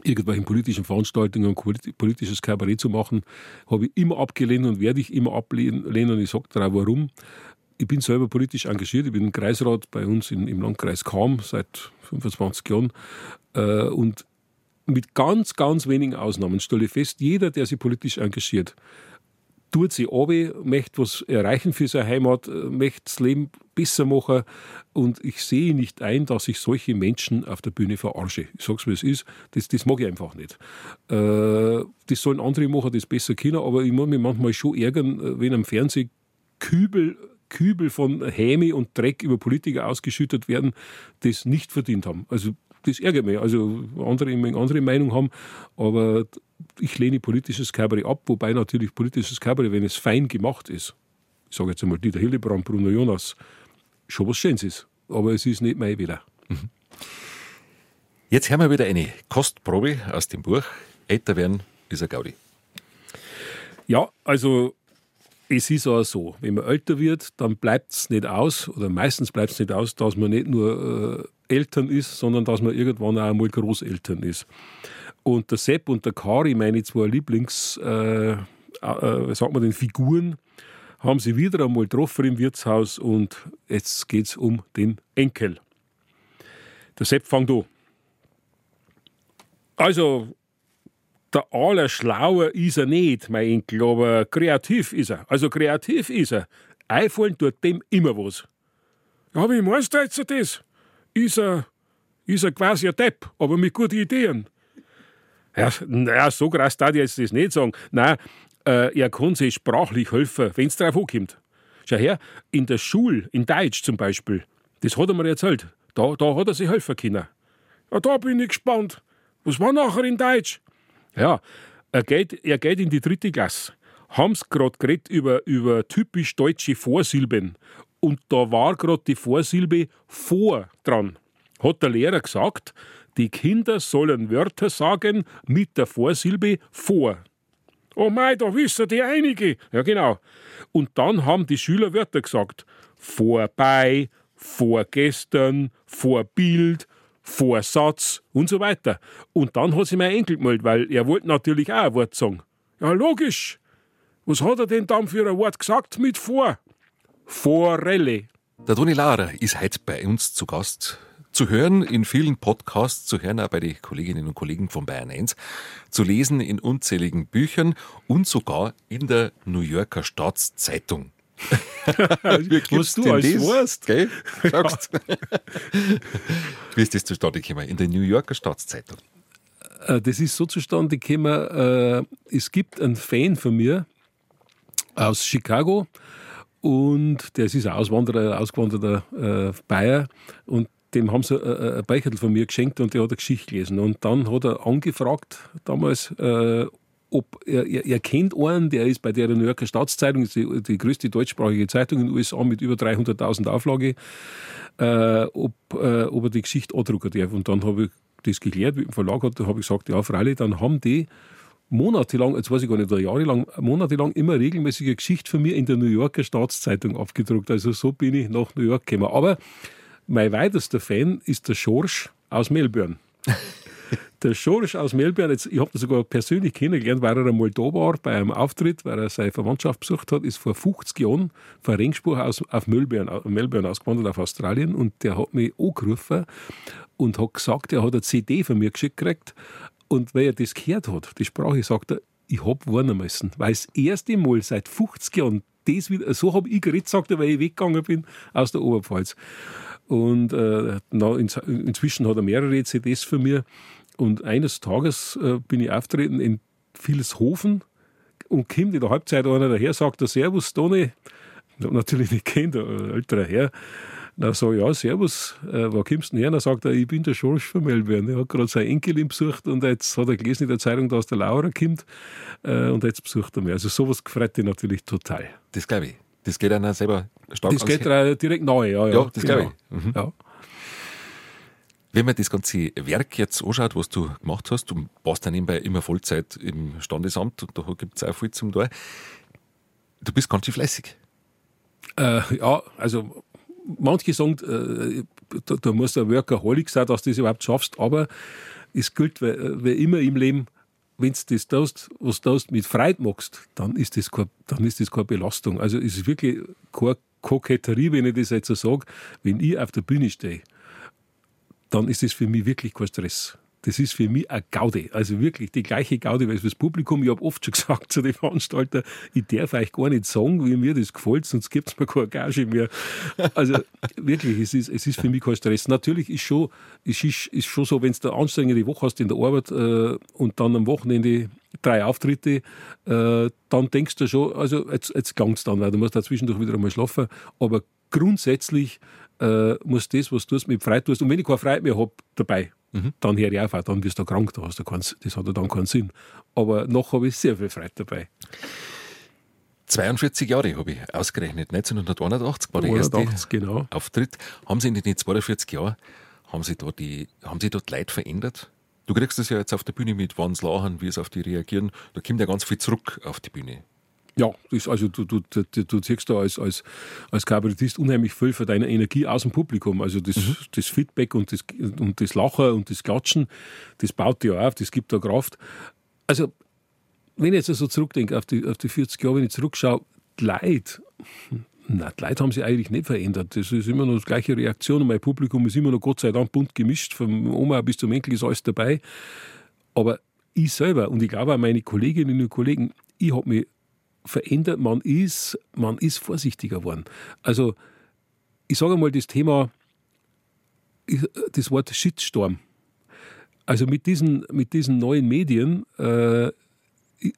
Speaker 3: irgendwelchen politischen Veranstaltungen politisches Kabarett zu machen, habe ich immer abgelehnt und werde ich immer ablehnen. Und ich sage dir auch warum. Ich bin selber politisch engagiert. Ich bin Kreisrat bei uns in, im Landkreis Kam seit 25 Jahren. Äh, und mit ganz, ganz wenigen Ausnahmen stelle ich fest, jeder, der sich politisch engagiert, tut sich ab, möchte was erreichen für seine Heimat, möchte das Leben besser machen. Und ich sehe nicht ein, dass ich solche Menschen auf der Bühne verarsche. Ich sage es, wie es ist. Das, das mag ich einfach nicht. Äh, das sollen andere machen, das besser können. Aber ich muss mich manchmal schon ärgern, äh, wenn am Fernsehen Kübel Kübel von Häme und Dreck über Politiker ausgeschüttet werden, das nicht verdient haben. Also das ärgert mich. Also andere eine andere Meinung haben, aber ich lehne politisches Kabarett ab, wobei natürlich politisches Kabarett, wenn es fein gemacht ist, ich sage jetzt einmal Dieter Hildebrand, Bruno Jonas, schon was Schönes ist. Aber es ist nicht mein Wille. Mhm.
Speaker 2: Jetzt haben wir wieder eine Kostprobe aus dem Buch. Älter werden ist ein Gaudi.
Speaker 3: Ja, also es ist auch so, wenn man älter wird, dann bleibt es nicht aus, oder meistens bleibt es nicht aus, dass man nicht nur äh, Eltern ist, sondern dass man irgendwann auch einmal Großeltern ist. Und der Sepp und der Kari, meine zwei Lieblings, äh, äh, sagt man den Figuren, haben sie wieder einmal getroffen im Wirtshaus und jetzt geht es um den Enkel. Der Sepp fängt an. Also, der Allerschlaue ist er nicht, mein Enkel, aber kreativ ist er. Also kreativ ist er. Einfallen tut dem immer was. Ja, wie meinst du jetzt das? Ist er, ist er quasi ein Depp, aber mit guten Ideen. Ja, naja, so krass darf ich jetzt das nicht sagen. Nein, äh, er kann sich sprachlich helfen, wenn es drauf ankommt. Schau her, in der Schule, in Deutsch zum Beispiel, das hat er mir erzählt, da, da hat er sich helfen können. Ja, da bin ich gespannt. Was war nachher in Deutsch? Ja, er geht, er geht in die dritte Klasse. Haben sie gerade geredet über, über typisch deutsche Vorsilben. Und da war gerade die Vorsilbe vor dran. Hat der Lehrer gesagt, die Kinder sollen Wörter sagen mit der Vorsilbe vor. Oh mei, da wissen die einige. Ja, genau. Und dann haben die Schüler Wörter gesagt. Vorbei, vorgestern, Vorbild, Vorsatz und so weiter. Und dann hat sich mein Enkel gemeldet, weil er wollte natürlich auch ein Wort sagen. Ja, logisch. Was hat er denn dann für ein Wort gesagt mit vor? Forelle.
Speaker 2: Der Toni Laurer ist heute bei uns zu Gast zu hören in vielen Podcasts, zu hören auch bei den Kolleginnen und Kollegen von Bayern 1, zu lesen in unzähligen Büchern und sogar in der New Yorker Staatszeitung. *laughs*
Speaker 3: Was du als das? weißt.
Speaker 2: Gell? Sagst. *laughs* Wie ist das zustande gekommen? In der New Yorker Staatszeitung?
Speaker 3: Äh, das ist so zustande gekommen, äh, es gibt einen Fan von mir aus Chicago und der ist ein Auswanderer, ausgewanderter äh, Bayer und dem haben sie ein Beicherl von mir geschenkt und der hat eine Geschichte gelesen. Und dann hat er angefragt, damals, ob er, er, er, kennt einen, der ist bei der New Yorker Staatszeitung, die, die größte deutschsprachige Zeitung in den USA mit über 300.000 Auflage, äh, ob, äh, ob er die Geschichte andrucken darf. Und dann habe ich das geklärt mit dem Verlag, habe ich gesagt, ja, freilich, dann haben die monatelang, jetzt weiß ich gar nicht, oder jahrelang, monatelang immer regelmäßige Geschichte von mir in der New Yorker Staatszeitung abgedruckt. Also so bin ich nach New York gekommen. Aber mein weitester Fan ist der Schorsch aus Melbourne. *laughs* der Schorsch aus Melbourne, jetzt, ich habe ihn sogar persönlich kennengelernt, weil er einmal da war bei einem Auftritt, weil er seine Verwandtschaft besucht hat, ist vor 50 Jahren von Ringspur aus auf Melbourne, Melbourne ausgewandert, auf Australien und der hat mich angerufen und hat gesagt, er hat eine CD von mir geschickt gekriegt und weil er das gehört hat, die Sprache, sagt er, ich habe warnen müssen, weil das erste Mal seit 50 Jahren das wieder, so habe ich geredet, sagt er, weil ich weggegangen bin aus der Oberpfalz. Und äh, inzwischen hat er mehrere CDs für mir. Und eines Tages äh, bin ich auftreten in Vilshofen und kommt in der Halbzeit einer daher, sagt der Servus, Toni. Ich habe natürlich nicht kennt, ein älterer Herr. Dann sage ich, ja, Servus, äh, wo kommst du denn her? Dann sagt er, ich bin der Schorsch von Melbourne. Er hat gerade seine Enkelin besucht und jetzt hat er gelesen in der Zeitung, dass der Laura kommt äh, und jetzt besucht er mich. Also sowas gefreut dich natürlich total.
Speaker 2: Das glaube ich. Das geht einer selber stark
Speaker 3: Das geht Her direkt nahe, ja. Ja,
Speaker 2: ja das genau. glaube ich. Mhm. Ja. Wenn man das ganze Werk jetzt anschaut, was du gemacht hast, du warst dann nebenbei immer Vollzeit im Standesamt und da gibt es auch viel zum Tor. Du bist ganz schön fleißig.
Speaker 3: Äh, ja, also manche sagen, äh, da, da ein Workaholic sein, dass du das überhaupt schaffst, aber es gilt wie, wie immer im Leben, wenn du das tust, was du mit Freude machst, dann ist das, kein, dann ist das keine Belastung. Also es ist wirklich keine Koketterie, wenn ich das jetzt so sage, wenn ich auf der Bühne stehe dann ist es für mich wirklich kein Stress. Das ist für mich eine Gaude. Also wirklich die gleiche Gaude, weil fürs Publikum, ich habe oft schon *laughs* gesagt zu den Veranstaltern, ich darf euch gar nicht sagen, wie mir das gefällt, sonst gibt es mir keine Gage mehr. Also wirklich, es ist, es ist für mich kein Stress. Natürlich ist schon, es ist, ist schon so, wenn du eine anstrengende Woche hast in der Arbeit äh, und dann am Wochenende drei Auftritte, äh, dann denkst du schon, also jetzt, jetzt es dann, weil du musst da zwischendurch wieder einmal schlafen. Aber grundsätzlich äh, muss das, was du tust, mit Freude tust. Und wenn ich keine Freude mehr habe dabei, mhm. dann höre ich auf, dann wirst du krank, da hast du keinen, das hat ja dann keinen Sinn. Aber noch habe ich sehr viel Freude dabei.
Speaker 2: 42 Jahre habe ich ausgerechnet. 1981 war der 81, erste genau. Auftritt. Haben Sie in den 42 Jahren, haben Sie, da die, haben Sie dort Leid verändert? Du kriegst das ja jetzt auf der Bühne mit, wann sie lachen, wie es auf die reagieren. Da kommt ja ganz viel zurück auf die Bühne.
Speaker 3: Ja, das, also du, du, du, du ziehst da als, als, als Kabarettist unheimlich viel für deine Energie aus dem Publikum. Also das, mhm. das Feedback und das, und das Lachen und das Klatschen, das baut dir auf, das gibt da Kraft. Also, wenn ich jetzt so also zurückdenke auf die, auf die 40 Jahre, wenn ich zurückschaue, die Leute, Nein, die Leute haben sich eigentlich nicht verändert. Das ist immer noch die gleiche Reaktion. Und mein Publikum ist immer noch Gott sei Dank bunt gemischt. Vom Oma bis zum Enkel ist alles dabei. Aber ich selber und ich glaube auch meine Kolleginnen und Kollegen, ich habe mich verändert, man ist, man ist vorsichtiger geworden. Also ich sage mal das Thema, das Wort Shitstorm. Also mit diesen, mit diesen neuen Medien äh,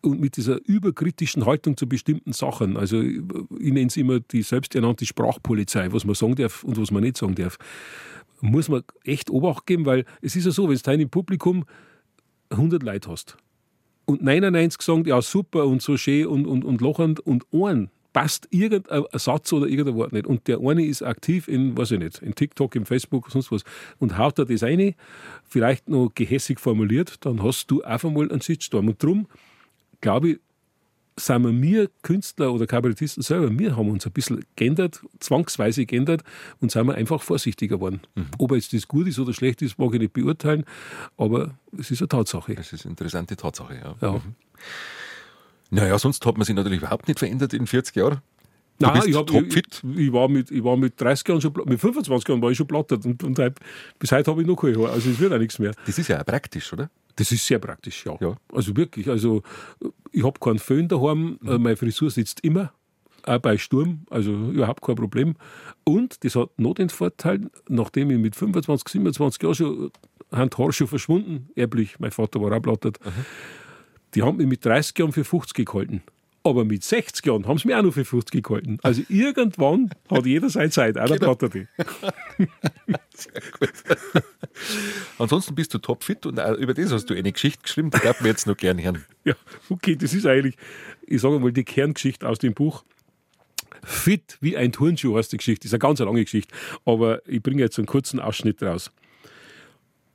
Speaker 3: und mit dieser überkritischen Haltung zu bestimmten Sachen, also ich, nenne es immer die selbsternannte Sprachpolizei, was man sagen darf und was man nicht sagen darf, muss man echt Obacht geben, weil es ist ja so, wenn du dein Publikum 100 Leute hast und 99 sagen, ja super und so schön und, und, und lochend und ein passt irgendein Satz oder irgendein Wort nicht. Und der eine ist aktiv in, weiß ich nicht, in TikTok, in Facebook, sonst was, und haut da das eine, vielleicht noch gehässig formuliert, dann hast du einfach mal einen Shitstorm. Und darum glaube ich, sind wir, wir Künstler oder Kabarettisten selber, wir haben uns ein bisschen geändert, zwangsweise geändert und sind wir einfach vorsichtiger geworden. Mhm. Ob jetzt das gut ist oder schlecht ist, mag ich nicht beurteilen, aber es ist eine Tatsache.
Speaker 2: Es ist eine interessante Tatsache, ja. ja. Mhm. Naja, sonst hat man sich natürlich überhaupt nicht verändert in 40 Jahren.
Speaker 3: Du Nein, ich, hab, ich, ich, war mit, ich war mit 30 Jahren schon, mit 25 Jahren war ich schon plattert und, und bis heute habe ich noch keine Haare. Also es wird auch nichts mehr.
Speaker 2: Das ist ja auch praktisch, oder?
Speaker 3: Das ist sehr praktisch, ja. ja. Also wirklich, also ich habe keinen Föhn daheim, mhm. meine Frisur sitzt immer, auch bei Sturm, also überhaupt kein Problem. Und das hat noch den Vorteil, nachdem ich mit 25, 27 Jahren schon Hand Haar schon verschwunden, erblich, mein Vater war auch mhm. die haben mich mit 30 Jahren für 50 gehalten. Aber mit 60 Jahren haben sie mich auch noch für 50 gehalten. Also irgendwann hat jeder seine Zeit, auch der genau.
Speaker 2: Gut. *laughs* Ansonsten bist du topfit und über das hast du eine Geschichte geschrieben, die darf mir jetzt noch gerne hören. *laughs*
Speaker 3: Ja, okay, das ist eigentlich, ich sage mal, die Kerngeschichte aus dem Buch. Fit wie ein Turnschuh heißt die Geschichte. Das ist eine ganz lange Geschichte, aber ich bringe jetzt einen kurzen Ausschnitt raus.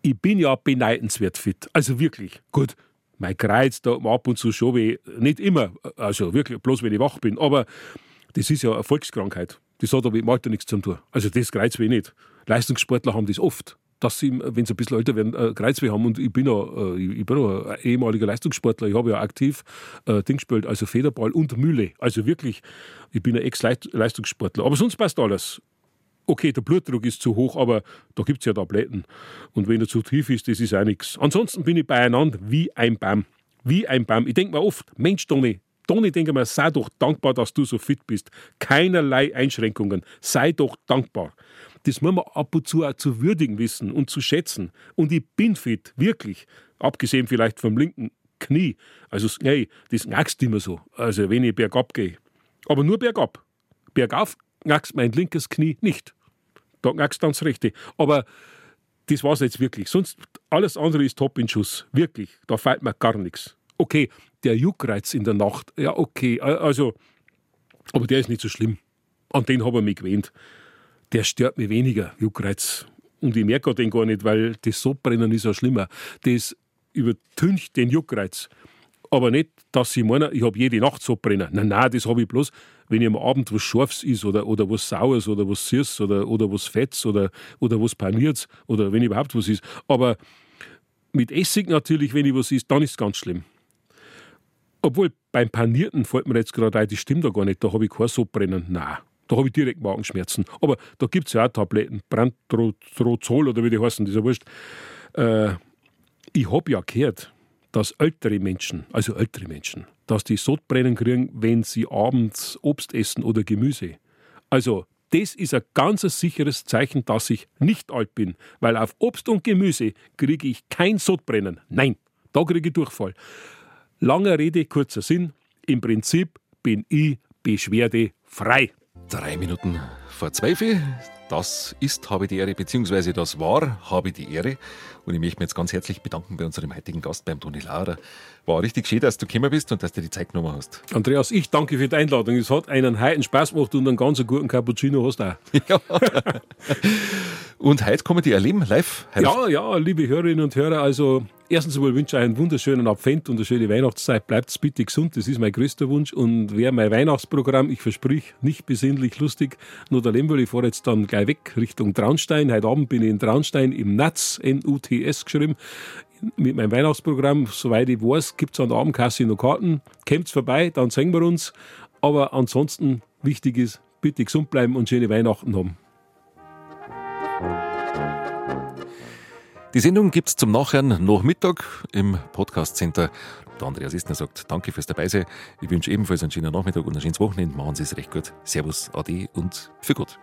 Speaker 3: Ich bin ja beneidenswert fit, also wirklich. Gut, mein Kreuz da ab und zu schon weh. Nicht immer, also wirklich, bloß wenn ich wach bin. Aber das ist ja eine Volkskrankheit. Das hat aber dem Alter nichts zu tun. Also das Kreuzweh nicht. Leistungssportler haben das oft, dass sie, wenn sie ein bisschen älter werden, äh, Kreuzweh haben. Und ich bin ja, äh, ich bin ja ein ehemaliger Leistungssportler. Ich habe ja aktiv äh, Ding gespielt, also Federball und Mühle. Also wirklich, ich bin ein Ex-Leistungssportler. Aber sonst passt alles okay, der Blutdruck ist zu hoch, aber da gibt es ja Tabletten. Und wenn er zu tief ist, das ist auch nichts. Ansonsten bin ich beieinander wie ein Baum. Wie ein Baum. Ich denke mir oft, Mensch, Toni, Toni, denke mir, sei doch dankbar, dass du so fit bist. Keinerlei Einschränkungen. Sei doch dankbar. Das muss man ab und zu auch zu würdigen wissen und zu schätzen. Und ich bin fit, wirklich. Abgesehen vielleicht vom linken Knie. Also, nee, das du immer so. Also, wenn ich bergab gehe. Aber nur bergab. Bergauf merkst mein linkes Knie nicht. Da merkst du das rechte. Aber das war es jetzt wirklich. Sonst alles andere ist top in Schuss. Wirklich. Da fällt mir gar nichts. Okay, der Juckreiz in der Nacht. Ja, okay. Also, Aber der ist nicht so schlimm. An den habe ich mich gewöhnt. Der stört mich weniger, Juckreiz. Und ich merke den gar nicht, weil das Sodbrennen ist ja schlimmer. Das übertüncht den Juckreiz. Aber nicht, dass ich meine, ich habe jede Nacht Sodbrennen. Nein, nein, das habe ich bloß, wenn ich am Abend was Scharfes ist oder, oder was Saures oder was Süßes oder, oder was Fetts oder, oder was Paniertes oder wenn überhaupt was ist. Aber mit Essig natürlich, wenn ich was isst, dann ist es ganz schlimm. Obwohl, beim Panierten fällt mir jetzt gerade ein, das stimmt da gar nicht, da habe ich kein Sodbrennen. Nein, da habe ich direkt Magenschmerzen. Aber da gibt es ja auch Tabletten, Brandrazol oder wie die heißen, das ist ja wurscht. Äh, ich habe ja gehört, dass ältere Menschen, also ältere Menschen, dass die Sodbrennen kriegen, wenn sie abends Obst essen oder Gemüse. Also das ist ein ganz sicheres Zeichen, dass ich nicht alt bin, weil auf Obst und Gemüse kriege ich kein Sodbrennen. Nein, da kriege ich Durchfall. Langer Rede, kurzer Sinn. Im Prinzip bin ich beschwerdefrei.
Speaker 2: Drei Minuten vor zwölf. Das ist Habe die Ehre, beziehungsweise das war Habe die Ehre. Und ich möchte mich jetzt ganz herzlich bedanken bei unserem heutigen Gast, beim Toni Lauer. War richtig schön, dass du gekommen bist und dass du die Zeit genommen hast.
Speaker 3: Andreas, ich danke für die Einladung. Es hat einen heiten Spaß gemacht und einen ganz guten Cappuccino hast du auch. Ja. *laughs*
Speaker 2: und heute kommen die erleben live?
Speaker 3: Heute ja, ja, liebe Hörerinnen und Hörer, also Erstens einmal wünsche ich einen wunderschönen Advent und eine schöne Weihnachtszeit. Bleibt bitte gesund, das ist mein größter Wunsch. Und wer mein Weihnachtsprogramm, ich versprich, nicht besinnlich lustig, nur der Lemberl, ich fahre jetzt dann gleich weg Richtung Traunstein. Heute Abend bin ich in Traunstein im NATS, N-U-T-S geschrieben, mit meinem Weihnachtsprogramm. Soweit ich weiß, gibt es an der Abendkasse noch Karten. Kämmt vorbei, dann sehen wir uns. Aber ansonsten wichtig ist, bitte gesund bleiben und schöne Weihnachten haben.
Speaker 2: Die Sendung gibt es zum Nachhören nach Mittag im Podcast Center. Der Andreas Istner sagt Danke fürs Dabeisein. Ich wünsche ebenfalls einen schönen Nachmittag und ein schönes Wochenende. Machen Sie es recht gut. Servus, Ade und für Gott.